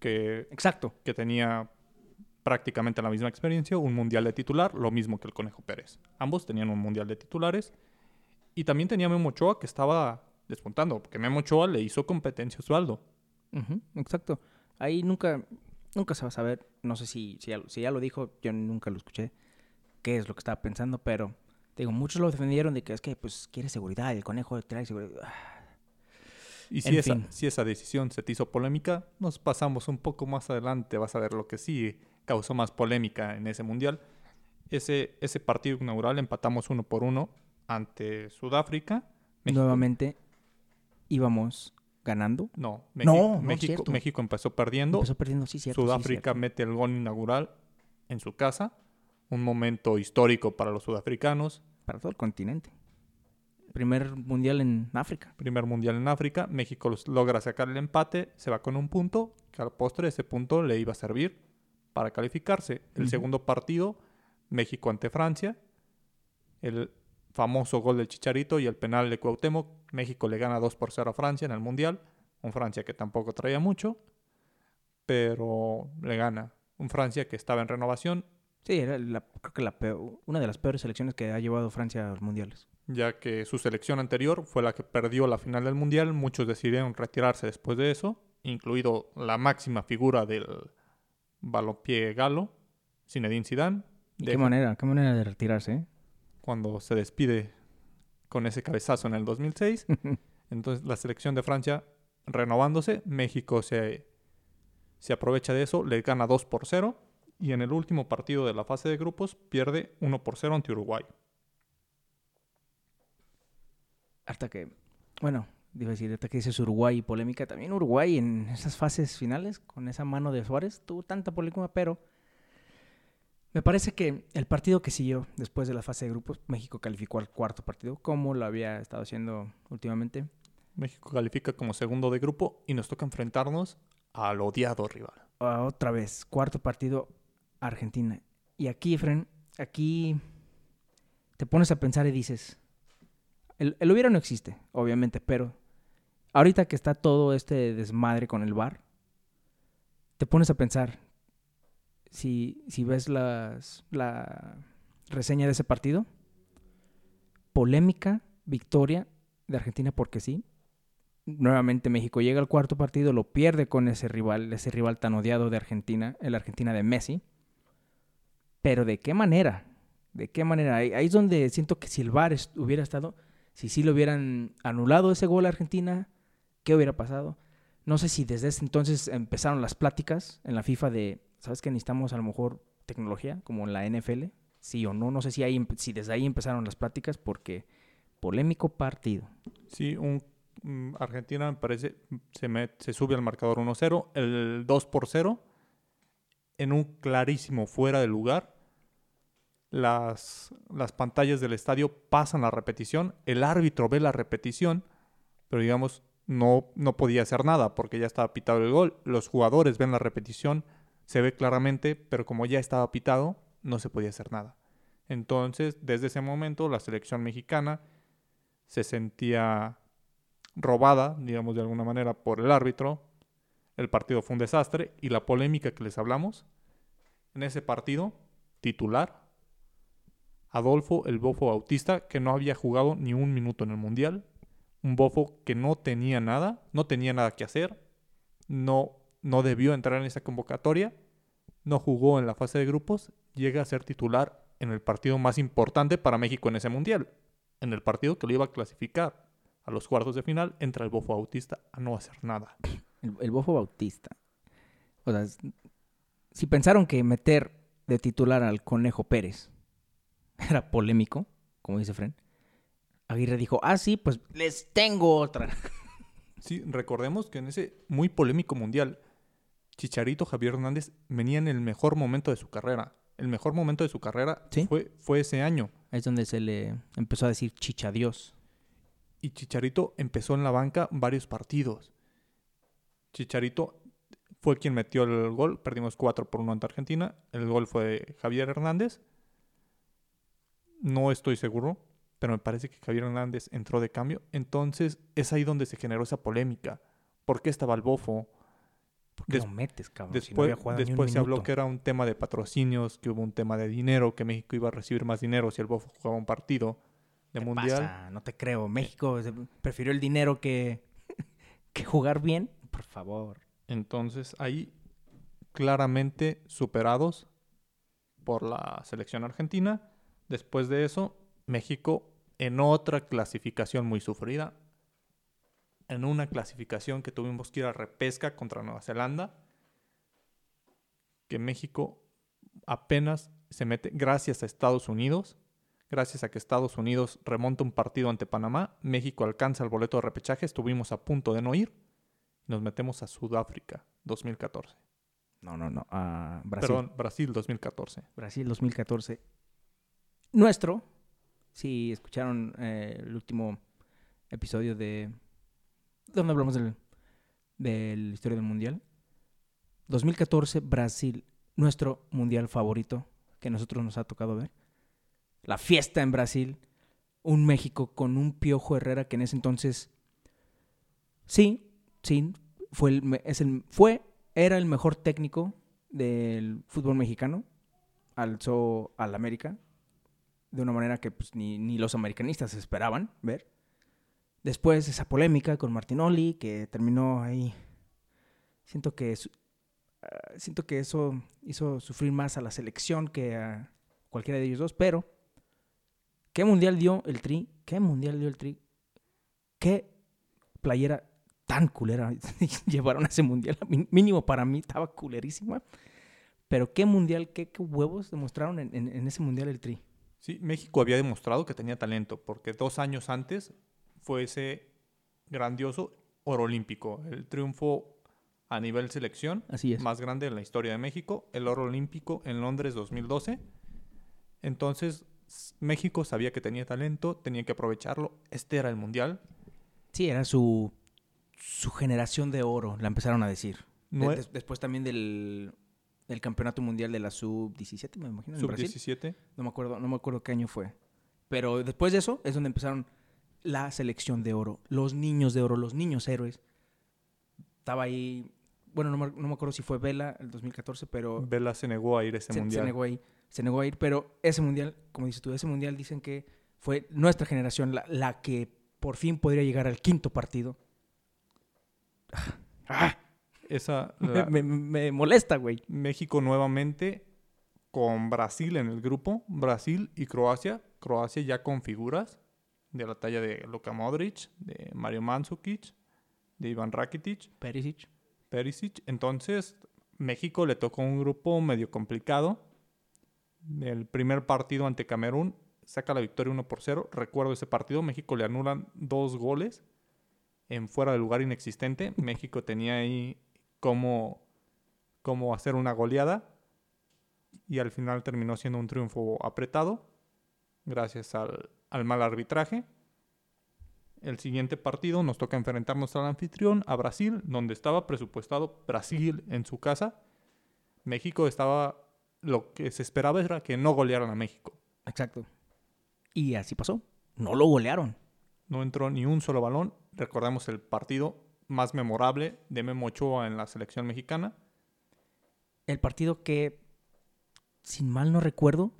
que, Exacto. que tenía prácticamente la misma experiencia, un mundial de titular, lo mismo que el Conejo Pérez. Ambos tenían un mundial de titulares y también tenía Memo Ochoa que estaba despuntando, porque Memo Ochoa le hizo competencia a Osvaldo. exacto. Ahí nunca, nunca se va a saber, no sé si, si, ya, lo dijo, yo nunca lo escuché, qué es lo que estaba pensando, pero digo, muchos lo defendieron de que es que pues quiere seguridad, el conejo trae seguridad. Y si esa, si esa decisión se te hizo polémica, nos pasamos un poco más adelante, vas a ver lo que sí causó más polémica en ese mundial. Ese, ese partido inaugural empatamos uno por uno ante Sudáfrica. Nuevamente íbamos ganando. No, México, México, México, empezó perdiendo. Empezó perdiendo, sí, cierto. Sudáfrica mete el gol inaugural en su casa. Un momento histórico para los sudafricanos. Para todo el continente. Primer mundial en África. Primer mundial en África. México logra sacar el empate, se va con un punto, que al postre ese punto le iba a servir para calificarse. El segundo partido, México ante Francia. El famoso gol del Chicharito y el penal de Cuauhtémoc. México le gana 2 por 0 a Francia en el Mundial. Un Francia que tampoco traía mucho, pero le gana. Un Francia que estaba en renovación. Sí, era creo que la una de las peores selecciones que ha llevado Francia a los mundiales ya que su selección anterior fue la que perdió la final del Mundial. Muchos decidieron retirarse después de eso, incluido la máxima figura del balompié galo, Zinedine Zidane. ¿De qué manera? ¿Qué manera de retirarse? Eh? Cuando se despide con ese cabezazo en el 2006. Entonces la selección de Francia renovándose, México se, se aprovecha de eso, le gana 2 por 0 y en el último partido de la fase de grupos pierde 1 por 0 ante Uruguay. hasta que, bueno, digo decir, hasta que dices Uruguay y polémica, también Uruguay en esas fases finales, con esa mano de Suárez, tuvo tanta polémica, pero Me parece que el partido que siguió después de la fase de grupos, México calificó al cuarto partido, como lo había estado haciendo últimamente. México califica como segundo de grupo y nos toca enfrentarnos al odiado rival. Ah, otra vez, cuarto partido, Argentina. Y aquí, Efren, aquí te pones a pensar y dices, el, el hubiera no existe, obviamente, pero ahorita que está todo este desmadre con el bar, te pones a pensar, si, si ves las, la reseña de ese partido, polémica, victoria de Argentina porque sí. Nuevamente México llega al cuarto partido, lo pierde con ese rival, ese rival tan odiado de Argentina, el Argentina de Messi. Pero ¿de qué manera? ¿De qué manera? Ahí, es donde siento que si el VAR hubiera estado, si sí lo hubieran anulado ese gol a Argentina, ¿qué hubiera pasado? No sé si desde ese entonces empezaron las pláticas en la FIFA de ¿sabes que necesitamos a lo mejor tecnología como en la NFL? Sí o no, no sé si, ahí, si desde ahí empezaron las pláticas porque polémico partido. Sí, un mm, Argentina me parece se, se sube al marcador 1-0, el 2 por 0 en un clarísimo fuera de lugar. Las, las pantallas del estadio pasan la repetición, el árbitro ve la repetición, pero digamos no, no podía hacer nada porque ya estaba pitado el gol. Los jugadores ven la repetición, se ve claramente, pero como ya estaba pitado, no se podía hacer nada. Entonces, desde ese momento, la selección mexicana se sentía robada, digamos de alguna manera, por el árbitro. El partido fue un desastre y la polémica que les hablamos, en ese partido, titular, Adolfo el Bofo Bautista, que no había jugado ni un minuto en el Mundial, un Bofo que no tenía nada, no tenía nada que hacer, no no debió entrar en esa convocatoria, no jugó en la fase de grupos, llega a ser titular en el partido más importante para México en ese mundial, en el partido que lo iba a clasificar a los cuartos de final, entra el Bofo Bautista a no hacer nada. El, Bofo Bautista. O sea, si pensaron que meter de titular al Conejo Pérez era polémico, como dice Fren, Aguirre dijo, ah, sí, pues les tengo otra. Sí, recordemos que en ese muy polémico mundial, Chicharito Javier Hernández venía en el mejor momento de su carrera. El mejor momento de su carrera fue, fue ese año. Es donde se le empezó a decir Chicha Dios. Y Chicharito empezó en la banca varios partidos. Chicharito fue quien metió el gol. Perdimos 4 por 1 ante Argentina. El gol fue de Javier Hernández. No estoy seguro, pero me parece que Javier Hernández entró de cambio. Entonces es ahí donde se generó esa polémica. ¿Por qué estaba el bofo? ¿Por metes, cabrón? Después, después se habló que era un tema de patrocinios, que hubo un tema de dinero, que México iba a recibir más dinero si el Bofo jugaba un partido de mundial. No te creo. México prefirió el dinero que, que jugar bien. Por favor. Entonces ahí claramente superados por la selección argentina. Después de eso, México en otra clasificación muy sufrida, en una clasificación que tuvimos que ir a repesca contra Nueva Zelanda, que México apenas se mete gracias a Estados Unidos, gracias a que Estados Unidos remonta un partido ante Panamá, México alcanza el boleto de repechaje, estuvimos a punto de no ir, nos metemos a Sudáfrica 2014. No, no, no, a Brasil. Perdón, Brasil 2014. Brasil 2014. Nuestro, si escucharon eh, el último episodio de donde hablamos del, de la historia del mundial. 2014, Brasil, nuestro mundial favorito que a nosotros nos ha tocado ver. La fiesta en Brasil. Un México con un Piojo Herrera que en ese entonces, sí, sí, fue, el, es el, fue era el mejor técnico del fútbol mexicano. Alzó al América de una manera que pues, ni, ni los americanistas esperaban ver. Después esa polémica con Martinoli, que terminó ahí. Siento que, ah, siento que eso hizo sufrir más a la selección que a cualquiera de ellos dos, pero ¿qué mundial dio el Tri? ¿Qué mundial dio el Tri? ¿Qué playera tan culera llevaron a ese mundial? Mínimo para mí estaba culerísima. Pero ¿qué mundial, qué, huevos demostraron en, en ese mundial el Tri? Sí, México había demostrado que tenía talento, porque dos años antes fue ese grandioso oro olímpico, el triunfo a nivel selección Así es. más grande en la historia de México, el oro olímpico en Londres 2012. Entonces, México sabía que tenía talento, tenía que aprovecharlo. Este era el mundial. Sí, era su, su generación de oro, la empezaron a decir. No De- des- después también del, del campeonato mundial de la sub-17, me imagino, en Brasil. Sub-17. No me acuerdo, no me acuerdo qué año fue. Pero después de eso es donde empezaron la selección de oro, los niños de oro, los niños héroes. Estaba ahí, bueno, no me, no me acuerdo si fue Vela el 2014, pero Vela se negó a ir a ese se, se mundial. negó ahí, se negó a ir, pero ese mundial, como dices tú, ese mundial dicen que fue nuestra generación la, la que por fin podría llegar al quinto partido. Ah, Esa, me, me molesta, güey. México nuevamente con Brasil en el grupo, Brasil y Croacia. Croacia ya con figuras de la talla de Luka Modric, de Mario Mandzukic, de Iván Rakitic, Perisic. Perisic. Entonces, México le tocó un grupo medio complicado. El primer partido ante Camerún saca la victoria 1 por 0. Recuerdo ese partido, México le anulan dos goles en fuera de lugar inexistente. México tenía ahí cómo, cómo hacer una goleada y al final terminó siendo un triunfo apretado gracias al, al mal arbitraje. El siguiente partido nos toca enfrentarnos al anfitrión, a Brasil, donde estaba presupuestado Brasil en su casa. México estaba, lo que se esperaba era que no golearan a México. Exacto. Y así pasó. No lo golearon. No entró ni un solo balón. Recordemos el partido más memorable de Memo Ochoa en la selección mexicana. El partido que, sin mal no recuerdo,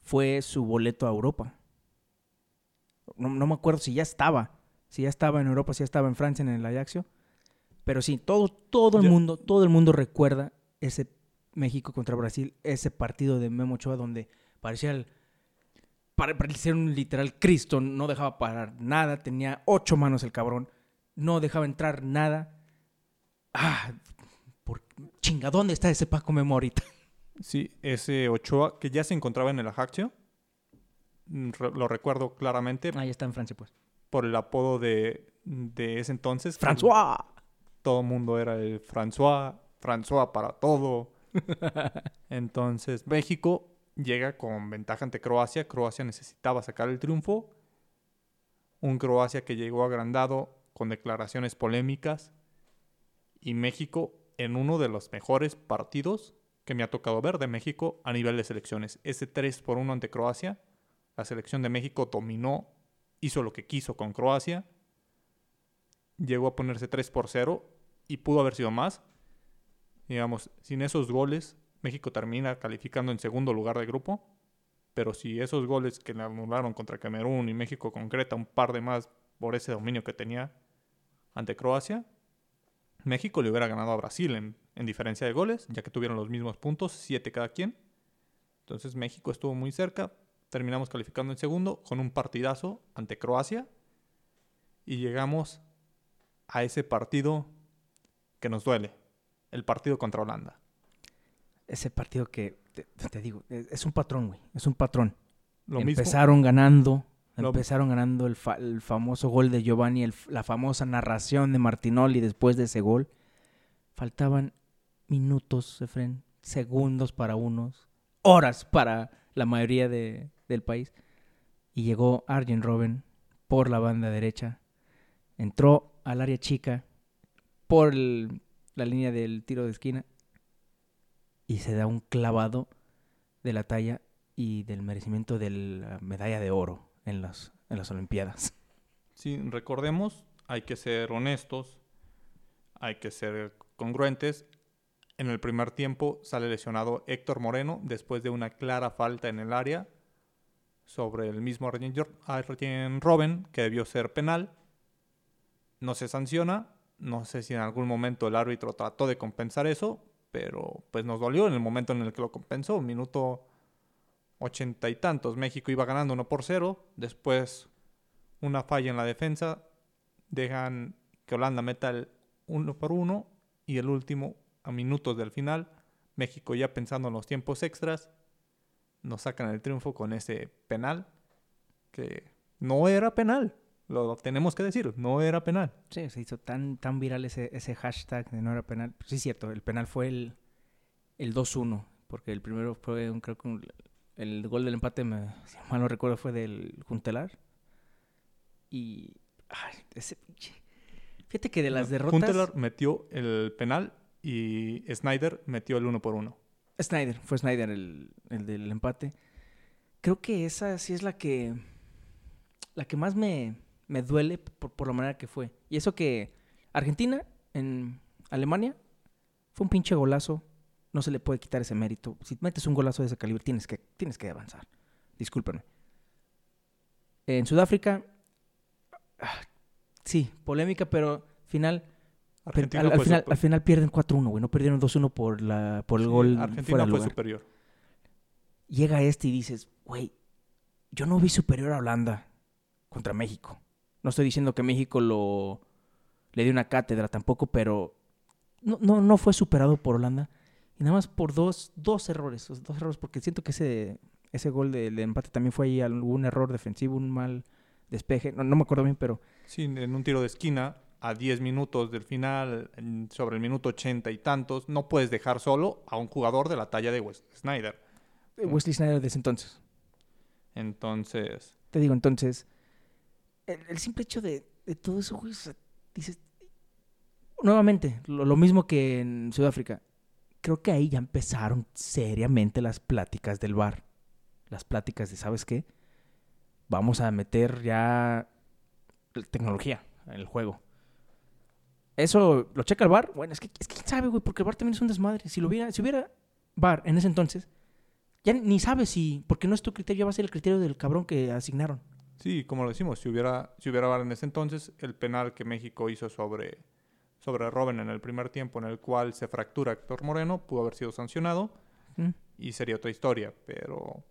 fue su boleto a Europa. No, no me acuerdo si ya estaba. Si ya estaba en Europa, si ya estaba en Francia, en el Ajaxio. Pero sí, todo, todo el Ya. mundo, todo el mundo recuerda ese México contra Brasil, ese partido de Memo Ochoa donde parecía el, pare- parecía un literal Cristo, no dejaba parar nada, tenía ocho manos el cabrón, no dejaba entrar nada. Ah, por, chinga, ¿dónde está ese Paco Memo ahorita? Sí, ese Ochoa que ya se encontraba en el Ajaxio. Mm, Lo recuerdo claramente Ahí está en Francia, pues. por el apodo de, de ese entonces. François. Todo el mundo era el François, François para todo. Entonces, México llega con ventaja ante Croacia. Croacia necesitaba sacar el triunfo. Un Croacia que llegó agrandado con declaraciones polémicas. Y México en uno de los mejores partidos que me ha tocado ver de México a nivel de selecciones. Ese 3 por 1 ante Croacia. La selección de México dominó, hizo lo que quiso con Croacia. Llegó a ponerse 3 por 0 y pudo haber sido más. Digamos, sin esos goles, México termina calificando en segundo lugar de grupo. Pero si esos goles que le anularon contra Camerún y México concreta un par de más por ese dominio que tenía ante Croacia, México le hubiera ganado a Brasil en, en diferencia de goles, ya que tuvieron los mismos puntos, siete cada quien. Entonces México estuvo muy cerca. Terminamos calificando en segundo con un partidazo ante Croacia. Y llegamos a ese partido que nos duele, el partido contra Holanda. Ese partido que, te, te digo, es, es un patrón, güey. Es un patrón. Lo mismo, empezaron ganando. Lo- Empezaron ganando el, fa- el famoso gol de Giovanni, el- la famosa narración de Martinoli después de ese gol. Faltaban minutos, Efren, segundos para unos, horas para la mayoría de- del país. Y llegó Arjen Robben por la banda derecha. Entró al área chica por el- la línea del tiro de esquina. Y se da un clavado de la talla y del merecimiento de la medalla de oro en las, en las Olimpiadas. Sí, recordemos, hay que ser honestos, hay que ser congruentes. En el primer tiempo sale lesionado Héctor Moreno después de una clara falta en el área sobre el mismo Arjen Robben, que debió ser penal. No se sanciona. No sé si en algún momento el árbitro trató de compensar eso, pero pues nos dolió en el momento en el que lo compensó. Minuto ochenta y tantos. México iba ganando 1 por 0. Después una falla en la defensa. Dejan que Holanda meta el 1 por 1. Y el último, a minutos del final, México ya pensando en los tiempos extras, nos sacan el triunfo con ese penal que no era penal. Lo tenemos que decir, no era penal. Sí, se hizo tan, tan viral ese, ese hashtag de no era penal. Sí, es cierto, el penal fue el, el 2-1, porque el primero fue, un, creo que un- el gol del empate, me, si mal no recuerdo, fue del Juntelar. Y. Ay, ese pinche. Fíjate que de las derrotas. Huntelaar metió el penal y Snyder metió el uno por uno. Snyder, fue Snyder el, el del empate. Creo que esa sí es la que. La que más me, me duele por, por la manera que fue. Y eso que Argentina en Alemania fue un pinche golazo. No se le puede quitar ese mérito. Si metes un golazo de ese calibre, tienes que, tienes que avanzar. Discúlpenme. En Sudáfrica, ah, sí, polémica, pero final, Argentina al, al fue final, super- al final pierden 4-1, güey. No perdieron 2-1 por, la, por el sí, gol Argentina fuera fue lugar superior. llega este y dices, güey, yo no vi superior a Holanda contra México. No estoy diciendo que México lo le dio una cátedra tampoco, pero no, no, no fue superado por Holanda. Y nada más por dos, dos errores, dos errores, porque siento que ese, ese gol de, de empate también fue ahí algún error defensivo, un mal despeje. No, no me acuerdo bien, pero Sí, en un tiro de esquina, a 10 minutos del final, sobre el minuto 80 y tantos, no puedes dejar solo a un jugador de la talla de Wes Snyder. eh, Wesley Snyder desde entonces. Entonces, Te digo, entonces, el, el simple hecho de, todo eso, güey, dices, nuevamente, lo, lo mismo que en Sudáfrica, creo que ahí ya empezaron seriamente las pláticas del bar. Las pláticas de, ¿sabes qué? Vamos a meter ya tecnología en el juego. Eso lo checa el bar. Bueno, es que, es que quién sabe, güey, porque el bar también es un desmadre. Si lo hubiera, si hubiera bar en ese entonces, ya ni sabes si, porque no es tu criterio, ya va a ser el criterio del cabrón que asignaron. Sí, como lo decimos, si hubiera, si hubiera VAR en ese entonces, el penal que México hizo sobre, sobre Robben en el primer tiempo, en el cual se fractura Héctor Moreno, pudo haber sido sancionado ¿Mm? y sería otra historia. Pero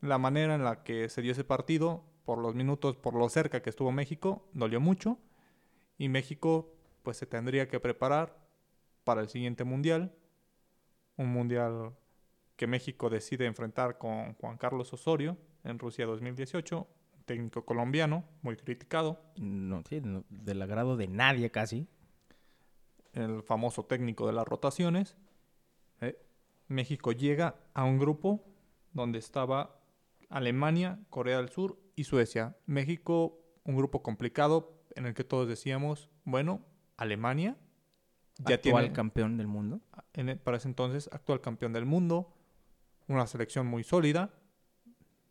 la manera en la que se dio ese partido, por los minutos, por lo cerca que estuvo México, dolió mucho. Y México, pues se tendría que preparar para el siguiente mundial. Un mundial que México decide enfrentar con Juan Carlos Osorio en Rusia 2018, un técnico colombiano, muy criticado, No, sí, no, del agrado de nadie casi. el famoso técnico de las rotaciones. Eh, México llega a un grupo donde estaba Alemania, Corea del Sur y Suecia. México, un grupo complicado en el que todos decíamos, bueno, Alemania ya actual tiene campeón del mundo. en e- para ese entonces actual campeón del mundo, una selección muy sólida.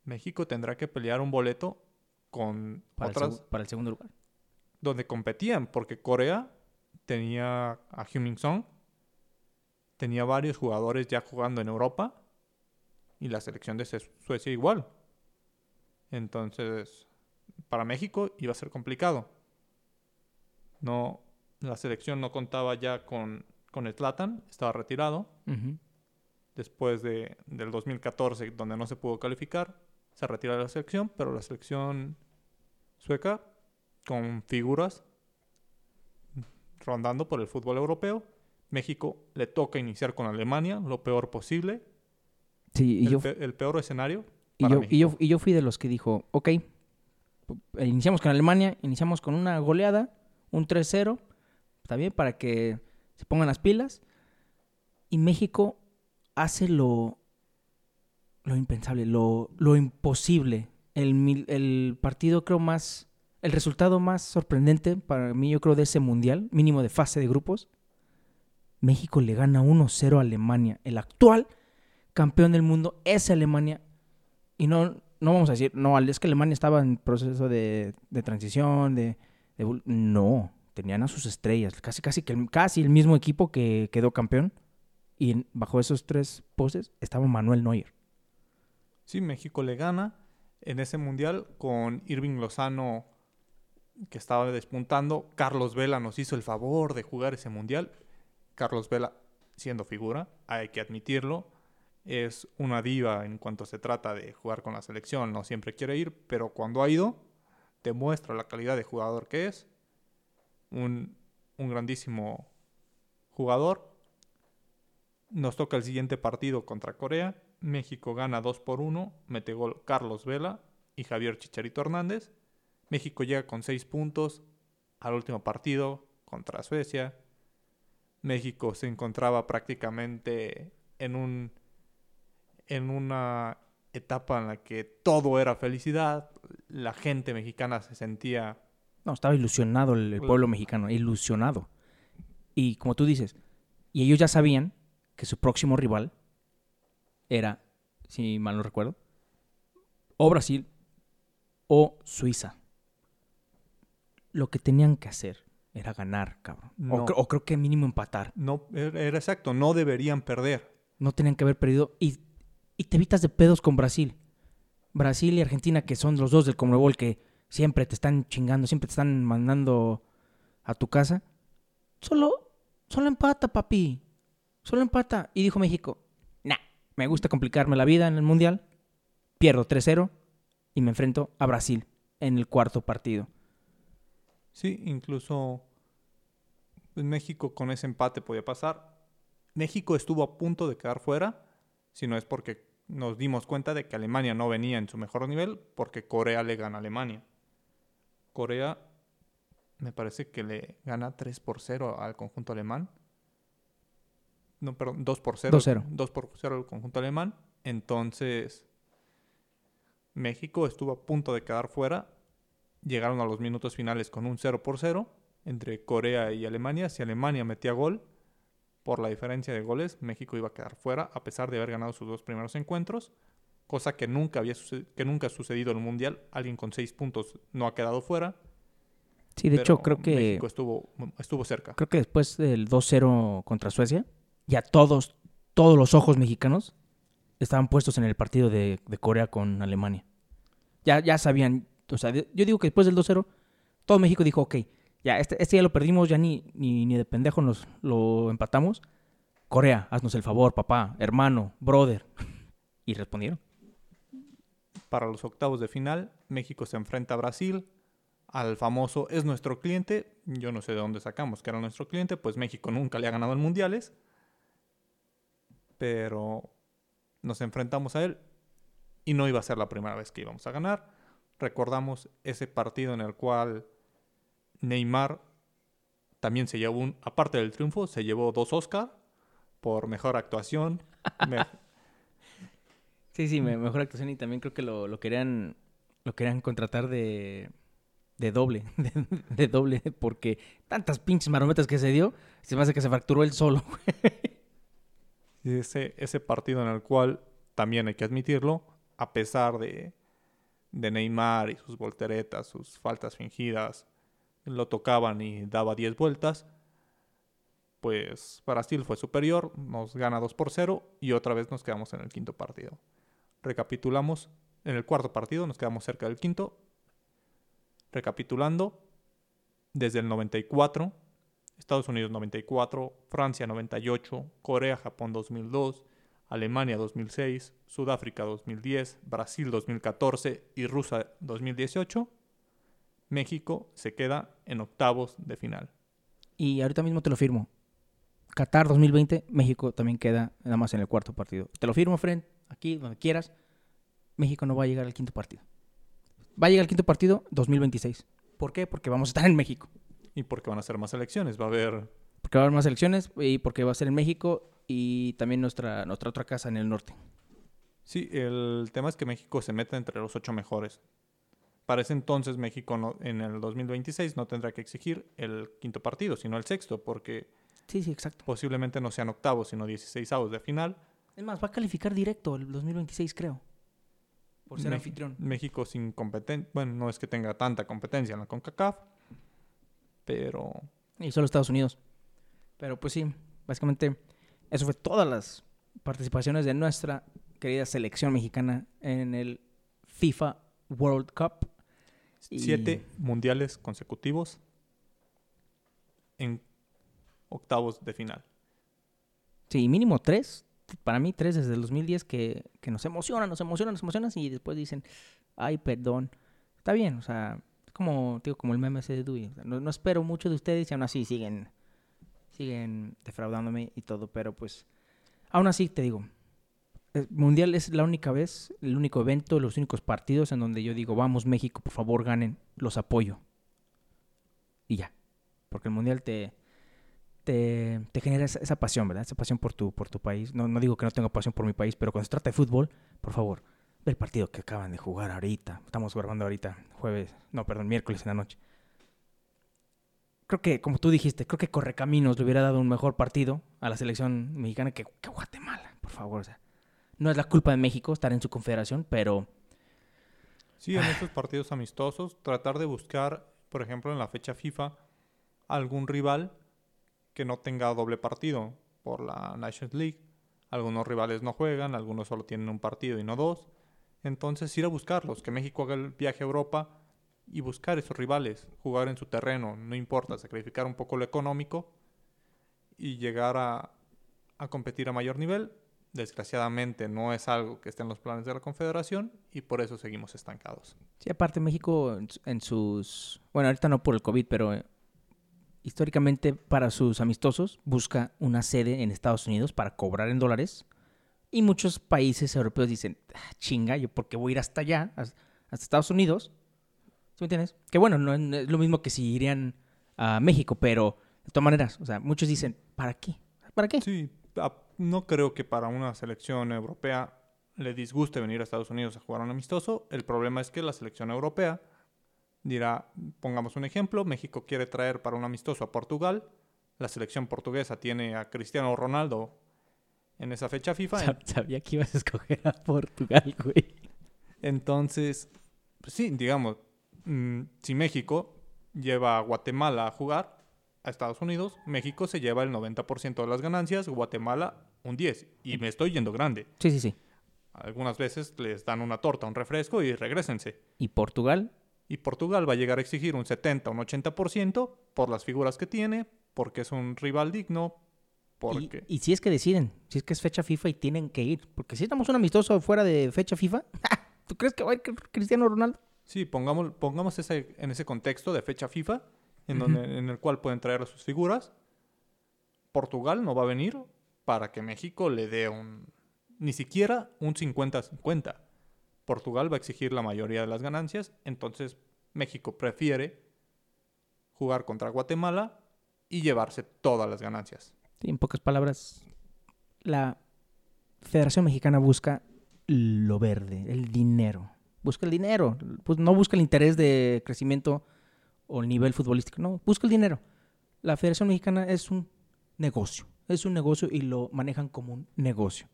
México tendrá que pelear un boleto con Para, el, otras segu- para el segundo lugar. donde competían, porque Corea tenía a Heung-min Son, tenía varios jugadores ya jugando en Europa y la selección de Su- Suecia igual. Entonces, para México iba a ser complicado. No, la selección no contaba ya con, con Zlatan, estaba retirado. Después de, del 2014, donde no se pudo calificar, se retira de la selección, pero la selección sueca, con figuras rondando por el fútbol europeo, México le toca iniciar con Alemania, lo peor posible, Sí, y el, yo, pe- el peor escenario. y, yo, y, yo, y yo fui de los que dijo, ok, pu- iniciamos con Alemania, iniciamos con una goleada, un 3-0, está bien, para que se pongan las pilas. Y México hace lo, lo impensable, lo, lo imposible. El, el partido creo más, el resultado más sorprendente para mí yo creo de ese mundial, mínimo de fase de grupos. México le gana 1-0 a Alemania, el actual campeón del mundo es Alemania. Y no, no vamos a decir, no, es que Alemania estaba en proceso de, de transición, de, de No, tenían a sus estrellas, casi, casi, casi el mismo equipo que quedó campeón. Y bajo esos tres poses estaba Manuel Neuer. Sí, México le gana en ese mundial con Irving Lozano que estaba despuntando. Carlos Vela nos hizo el favor de jugar ese mundial. Carlos Vela, siendo figura, hay que admitirlo, es una diva en cuanto se trata de jugar con la selección. No siempre quiere ir, pero cuando ha ido, demuestra la calidad de jugador que es. Un, un grandísimo jugador. Nos toca el siguiente partido contra Corea. México gana 2 por 1. Mete gol Carlos Vela y Javier Chicharito Hernández. México llega con seis puntos al último partido contra Suecia. México se encontraba prácticamente en un en una etapa en la que todo era felicidad, la gente mexicana se sentía No, estaba ilusionado el, el pueblo mexicano, ilusionado. Y como tú dices, y ellos ya sabían que su próximo rival era, si mal no recuerdo, o Brasil o Suiza. Lo que tenían que hacer era ganar, cabrón. O, No. cre- o creo que mínimo empatar. no era era exacto, no deberían perder. No tenían que haber perdido. Y, y te evitas de pedos con Brasil. Brasil y Argentina, que son los dos del Conmebol, que siempre te están chingando, siempre te están mandando a tu casa. Solo, solo empata, papi. Solo empata. Y dijo México, me gusta complicarme la vida en el Mundial. Pierdo 3-0 y me enfrento a Brasil en el cuarto partido. Sí, incluso México con ese empate podía pasar. México estuvo a punto de quedar fuera, si no es porque nos dimos cuenta de que Alemania no venía en su mejor nivel, porque Corea le gana a Alemania. Corea me parece que le gana 3 por 0 al conjunto alemán. No, perdón, 2 por 0. 2-0. 2 por 0 al conjunto alemán. Entonces, México estuvo a punto de quedar fuera llegaron a los minutos finales con un 0 por 0 entre Corea y Alemania. Si Alemania metía gol, por la diferencia de goles, México iba a quedar fuera, a pesar de haber ganado sus dos primeros encuentros, cosa que nunca, había que nunca ha sucedido en el Mundial. Alguien con seis puntos no ha quedado fuera. Sí, de pero hecho, creo que, México estuvo, estuvo cerca. creo que después del 2-0 contra Suecia, ya todos, todos los ojos mexicanos estaban puestos en el partido de, de Corea con Alemania. Ya, ya sabían, o sea, yo digo que después del 2-0, todo México dijo, ok, ya, este, este ya lo perdimos, ya ni, ni, ni de pendejo nos lo empatamos. Corea, haznos el favor, papá, hermano, brother. Y respondieron. Para los octavos de final, México se enfrenta a Brasil. Al famoso es nuestro cliente. Yo no sé de dónde sacamos que era nuestro cliente, pues México nunca le ha ganado en mundiales. Pero nos enfrentamos a él y no iba a ser la primera vez que íbamos a ganar. Recordamos ese partido en el cual Neymar también se llevó un, aparte del triunfo, se llevó dos Oscar por mejor actuación, me- Sí, sí, me- mejor actuación y también creo que lo, lo querían lo querían contratar de, de doble, de, de doble, porque tantas pinches marometas que se dio, se me hace que se fracturó él solo. Ese, ese partido en el cual, también hay que admitirlo, a pesar de, de Neymar y sus volteretas, sus faltas fingidas, lo tocaban y daba 10 vueltas, pues Brasil fue superior, nos gana 2 por 0 y otra vez nos quedamos en el quinto partido. Recapitulamos, en el cuarto partido nos quedamos cerca del quinto. Recapitulando, desde el 94 Estados Unidos 94, Francia 98, Corea, Japón 2002, Alemania 2006, Sudáfrica 2010, Brasil 2014 y Rusia 2018, México se queda en octavos de final. Y ahorita mismo te lo firmo. Qatar 2020, México también queda nada más en el cuarto partido. Te lo firmo, friend, aquí, donde quieras. México no va a llegar al quinto partido. Va a llegar al quinto partido 2026. ¿Por qué? Porque vamos a estar en México. Y porque van a ser más elecciones, va a haber... Porque va a haber más elecciones y porque va a ser en México y también nuestra, nuestra otra casa en el norte. Sí, el tema es que México se mete entre los ocho mejores. Para ese entonces México no- en el 2026 no tendrá que exigir el quinto partido, sino el sexto, porque Sí, sí, exacto. posiblemente no sean octavos, sino 16 avos de final. Es más, va a calificar directo el 2026, creo. Por ser Me- anfitrión. México sin competencia, bueno, no es que tenga tanta competencia en la CONCACAF, pero Y solo Estados Unidos. Pero pues sí, básicamente eso fue todas las participaciones de nuestra querida selección mexicana en el FIFA World Cup. Y- siete mundiales consecutivos en octavos de final. Sí, mínimo tres. Para mí, tres desde el 2010 que, que nos emocionan, nos emocionan, nos emocionan y después dicen, ay, perdón. Está bien, o sea, como, digo, como el meme ese de Dewey. no, no espero mucho de ustedes y aún así siguen, siguen defraudándome y todo, pero pues, aún así te digo, el Mundial es la única vez, el único evento, los únicos partidos en donde yo digo, vamos México, por favor ganen, los apoyo. Y ya. Porque el Mundial te, te, te genera esa, esa pasión, ¿verdad? Esa pasión por tu, por tu país. No, no digo que no tenga pasión por mi país, pero cuando se trata de fútbol, por favor, ve el partido que acaban de jugar ahorita. Estamos grabando ahorita, jueves, no, perdón, miércoles en la noche. Creo que, como tú dijiste, creo que Correcaminos le hubiera dado un mejor partido a la selección mexicana que, que Guatemala, por favor. O sea, no es la culpa de México estar en su confederación, pero Sí, en estos partidos amistosos, tratar de buscar, por ejemplo, en la fecha FIFA, algún rival que no tenga doble partido por la Nations League. Algunos rivales no juegan, algunos solo tienen un partido y no dos. Entonces ir a buscarlos, que México haga el viaje a Europa y buscar esos rivales, jugar en su terreno, no importa, sacrificar un poco lo económico y llegar a, a competir a mayor nivel. Desgraciadamente no es algo que esté en los planes de la Confederación y por eso seguimos estancados. Sí, aparte México en, su- en sus... Bueno, ahorita no por el COVID, pero eh, históricamente para sus amistosos busca una sede en Estados Unidos para cobrar en dólares. Y muchos países europeos dicen, "Ah, chinga, yo por qué voy a ir hasta allá, has- hasta Estados Unidos. ¿Sí me entiendes? Que bueno, no es lo mismo que si irían a México, pero de todas maneras, o sea, muchos dicen, ¿para qué? ¿Para qué? Sí, a- no creo que para una selección europea le disguste venir a Estados Unidos a jugar un amistoso. El problema es que la selección europea dirá, pongamos un ejemplo, México quiere traer para un amistoso a Portugal, la selección portuguesa tiene a Cristiano Ronaldo en esa fecha FIFA, Sab- Sabía que ibas a escoger a Portugal, güey. entonces, pues sí, digamos, mm, si México lleva a Guatemala a jugar a Estados Unidos, México se lleva el 90% de las ganancias, Guatemala un 10%, y me estoy yendo grande. Sí, sí, sí. Algunas veces les dan una torta, un refresco y regresense. ¿Y Portugal? Y Portugal va a llegar a exigir un 70, un 80% por las figuras que tiene, porque es un rival digno, porque... y si es que deciden, si es que es fecha FIFA y tienen que ir, porque si estamos un amistoso fuera de fecha FIFA, ¿tú crees que va a ir Cristiano Ronaldo? Sí, pongamos, pongamos ese, en ese contexto de fecha FIFA, en, donde, en el cual pueden traer a sus figuras. Portugal no va a venir para que México le dé un... Ni siquiera un 50-50. Portugal va a exigir la mayoría de las ganancias, entonces México prefiere jugar contra Guatemala y llevarse todas las ganancias. En pocas palabras, la Federación Mexicana busca lo verde, el dinero. Busca el dinero. Pues no busca el interés de crecimiento o el nivel futbolístico. No, busca el dinero. La Federación Mexicana es un negocio. Es un negocio y lo manejan como un negocio.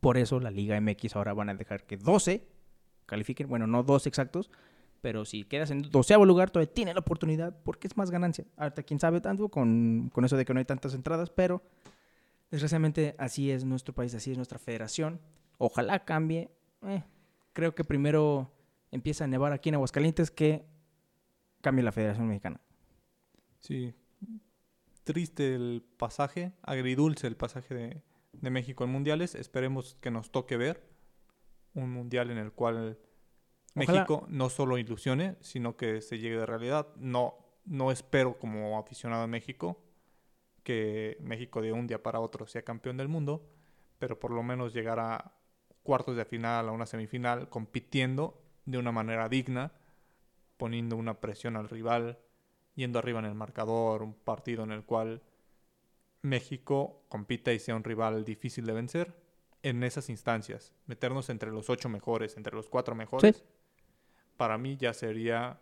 Por eso la Liga MX ahora van a dejar que 12 califiquen. Bueno, no 12 exactos. Pero si quedas en doceavo lugar, todavía tiene la oportunidad porque es más ganancia. Ahorita, quién sabe tanto con, con eso de que no hay tantas entradas, pero desgraciadamente así es nuestro país, así es nuestra federación. Ojalá cambie. Eh, creo que primero empieza a nevar aquí en Aguascalientes que cambie la Federación Mexicana. Sí, triste el pasaje, agridulce el pasaje de, de México en mundiales. Esperemos que nos toque ver un mundial en el cual Ojalá. México no solo ilusione, sino que se llegue de realidad. No, no espero como aficionado a México que México de un día para otro sea campeón del mundo, pero por lo menos llegar a cuartos de final, a una semifinal, compitiendo de una manera digna, poniendo una presión al rival, yendo arriba en el marcador, un partido en el cual México compita y sea un rival difícil de vencer en esas instancias, meternos entre los ocho mejores, entre los cuatro mejores, para mí ya sería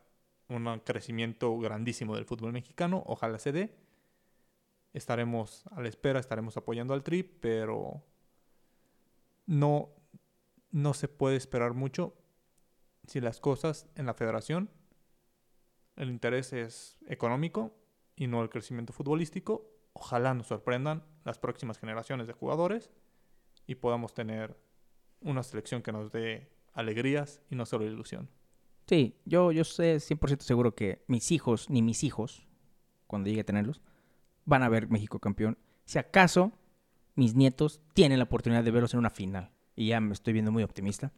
un crecimiento grandísimo del fútbol mexicano, ojalá se dé, estaremos a la espera, estaremos apoyando al Tri, pero no, no se puede esperar mucho si las cosas en la federación, el interés es económico y no el crecimiento futbolístico. Ojalá nos sorprendan las próximas generaciones de jugadores y podamos tener una selección que nos dé alegrías y no solo ilusión. Sí, yo, yo sé 100% seguro que mis hijos, ni mis hijos, cuando llegue a tenerlos, van a ver México campeón. Si acaso mis nietos tienen la oportunidad de verlos en una final. Y ya me estoy viendo muy optimista.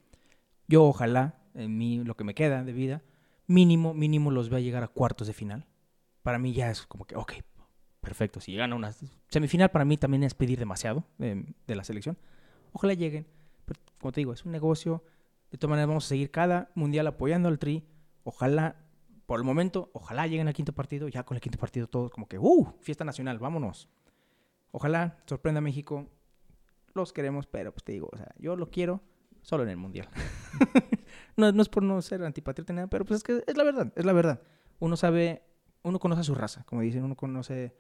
Yo ojalá, en mí, lo que me queda de vida, mínimo, mínimo los vea llegar a cuartos de final. Para mí ya es como que, ok, perfecto. Si llegan a una semifinal, para mí también es pedir demasiado de, de la selección. Ojalá lleguen. Pero como te digo, es un negocio. De todas maneras, vamos a seguir cada mundial apoyando al Tri. Ojalá, por el momento, ojalá lleguen al quinto partido. Ya con el quinto partido todo como que, ¡uh! Fiesta nacional, vámonos. Ojalá sorprenda a México. Los queremos, pero pues te digo, o sea, yo lo quiero solo en el mundial. no, no es por no ser antipatriota ni nada, pero pues es que es la verdad, es la verdad. Uno sabe, uno conoce a su raza, como dicen, uno conoce.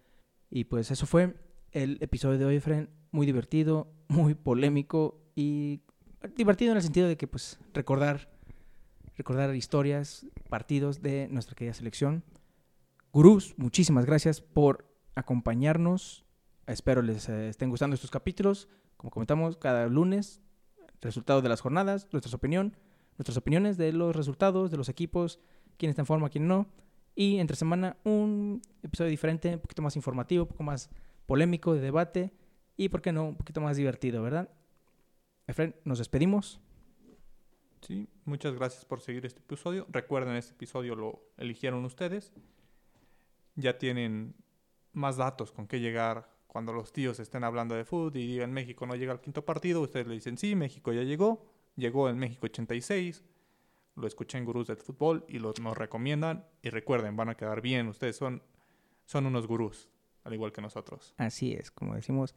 Y pues eso fue el episodio de hoy, Fren. Muy divertido, muy polémico y divertido en el sentido de que, pues, recordar, recordar historias, partidos de nuestra querida selección. Gurús, muchísimas gracias por acompañarnos. Espero les eh, estén gustando estos capítulos. Como comentamos, cada lunes, resultados de las jornadas, nuestra opinión, nuestras opiniones de los resultados, de los equipos, quién está en forma, quién no. Y entre semana un episodio diferente, un poquito más informativo, un poco más polémico, de debate y, ¿por qué no?, un poquito más divertido, ¿verdad? Efren, nos despedimos. Sí, muchas gracias por seguir este episodio. Recuerden, este episodio lo eligieron ustedes. Ya tienen más datos con qué llegar cuando los tíos estén hablando de fútbol y digan México no llega al quinto partido. Ustedes le dicen, sí, México ya llegó. Llegó en México 86. Lo escuché en Gurús del Fútbol y lo, nos recomiendan. Y recuerden, van a quedar bien. Ustedes son, son unos gurús, al igual que nosotros. Así es, como decimos,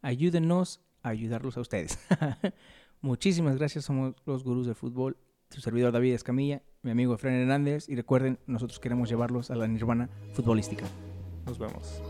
ayúdenos ayudarlos a ustedes. Muchísimas gracias, somos los gurús del fútbol. Su servidor David Escamilla, mi amigo Efraín Hernández. Y recuerden, nosotros queremos llevarlos a la nirvana futbolística. Nos vemos.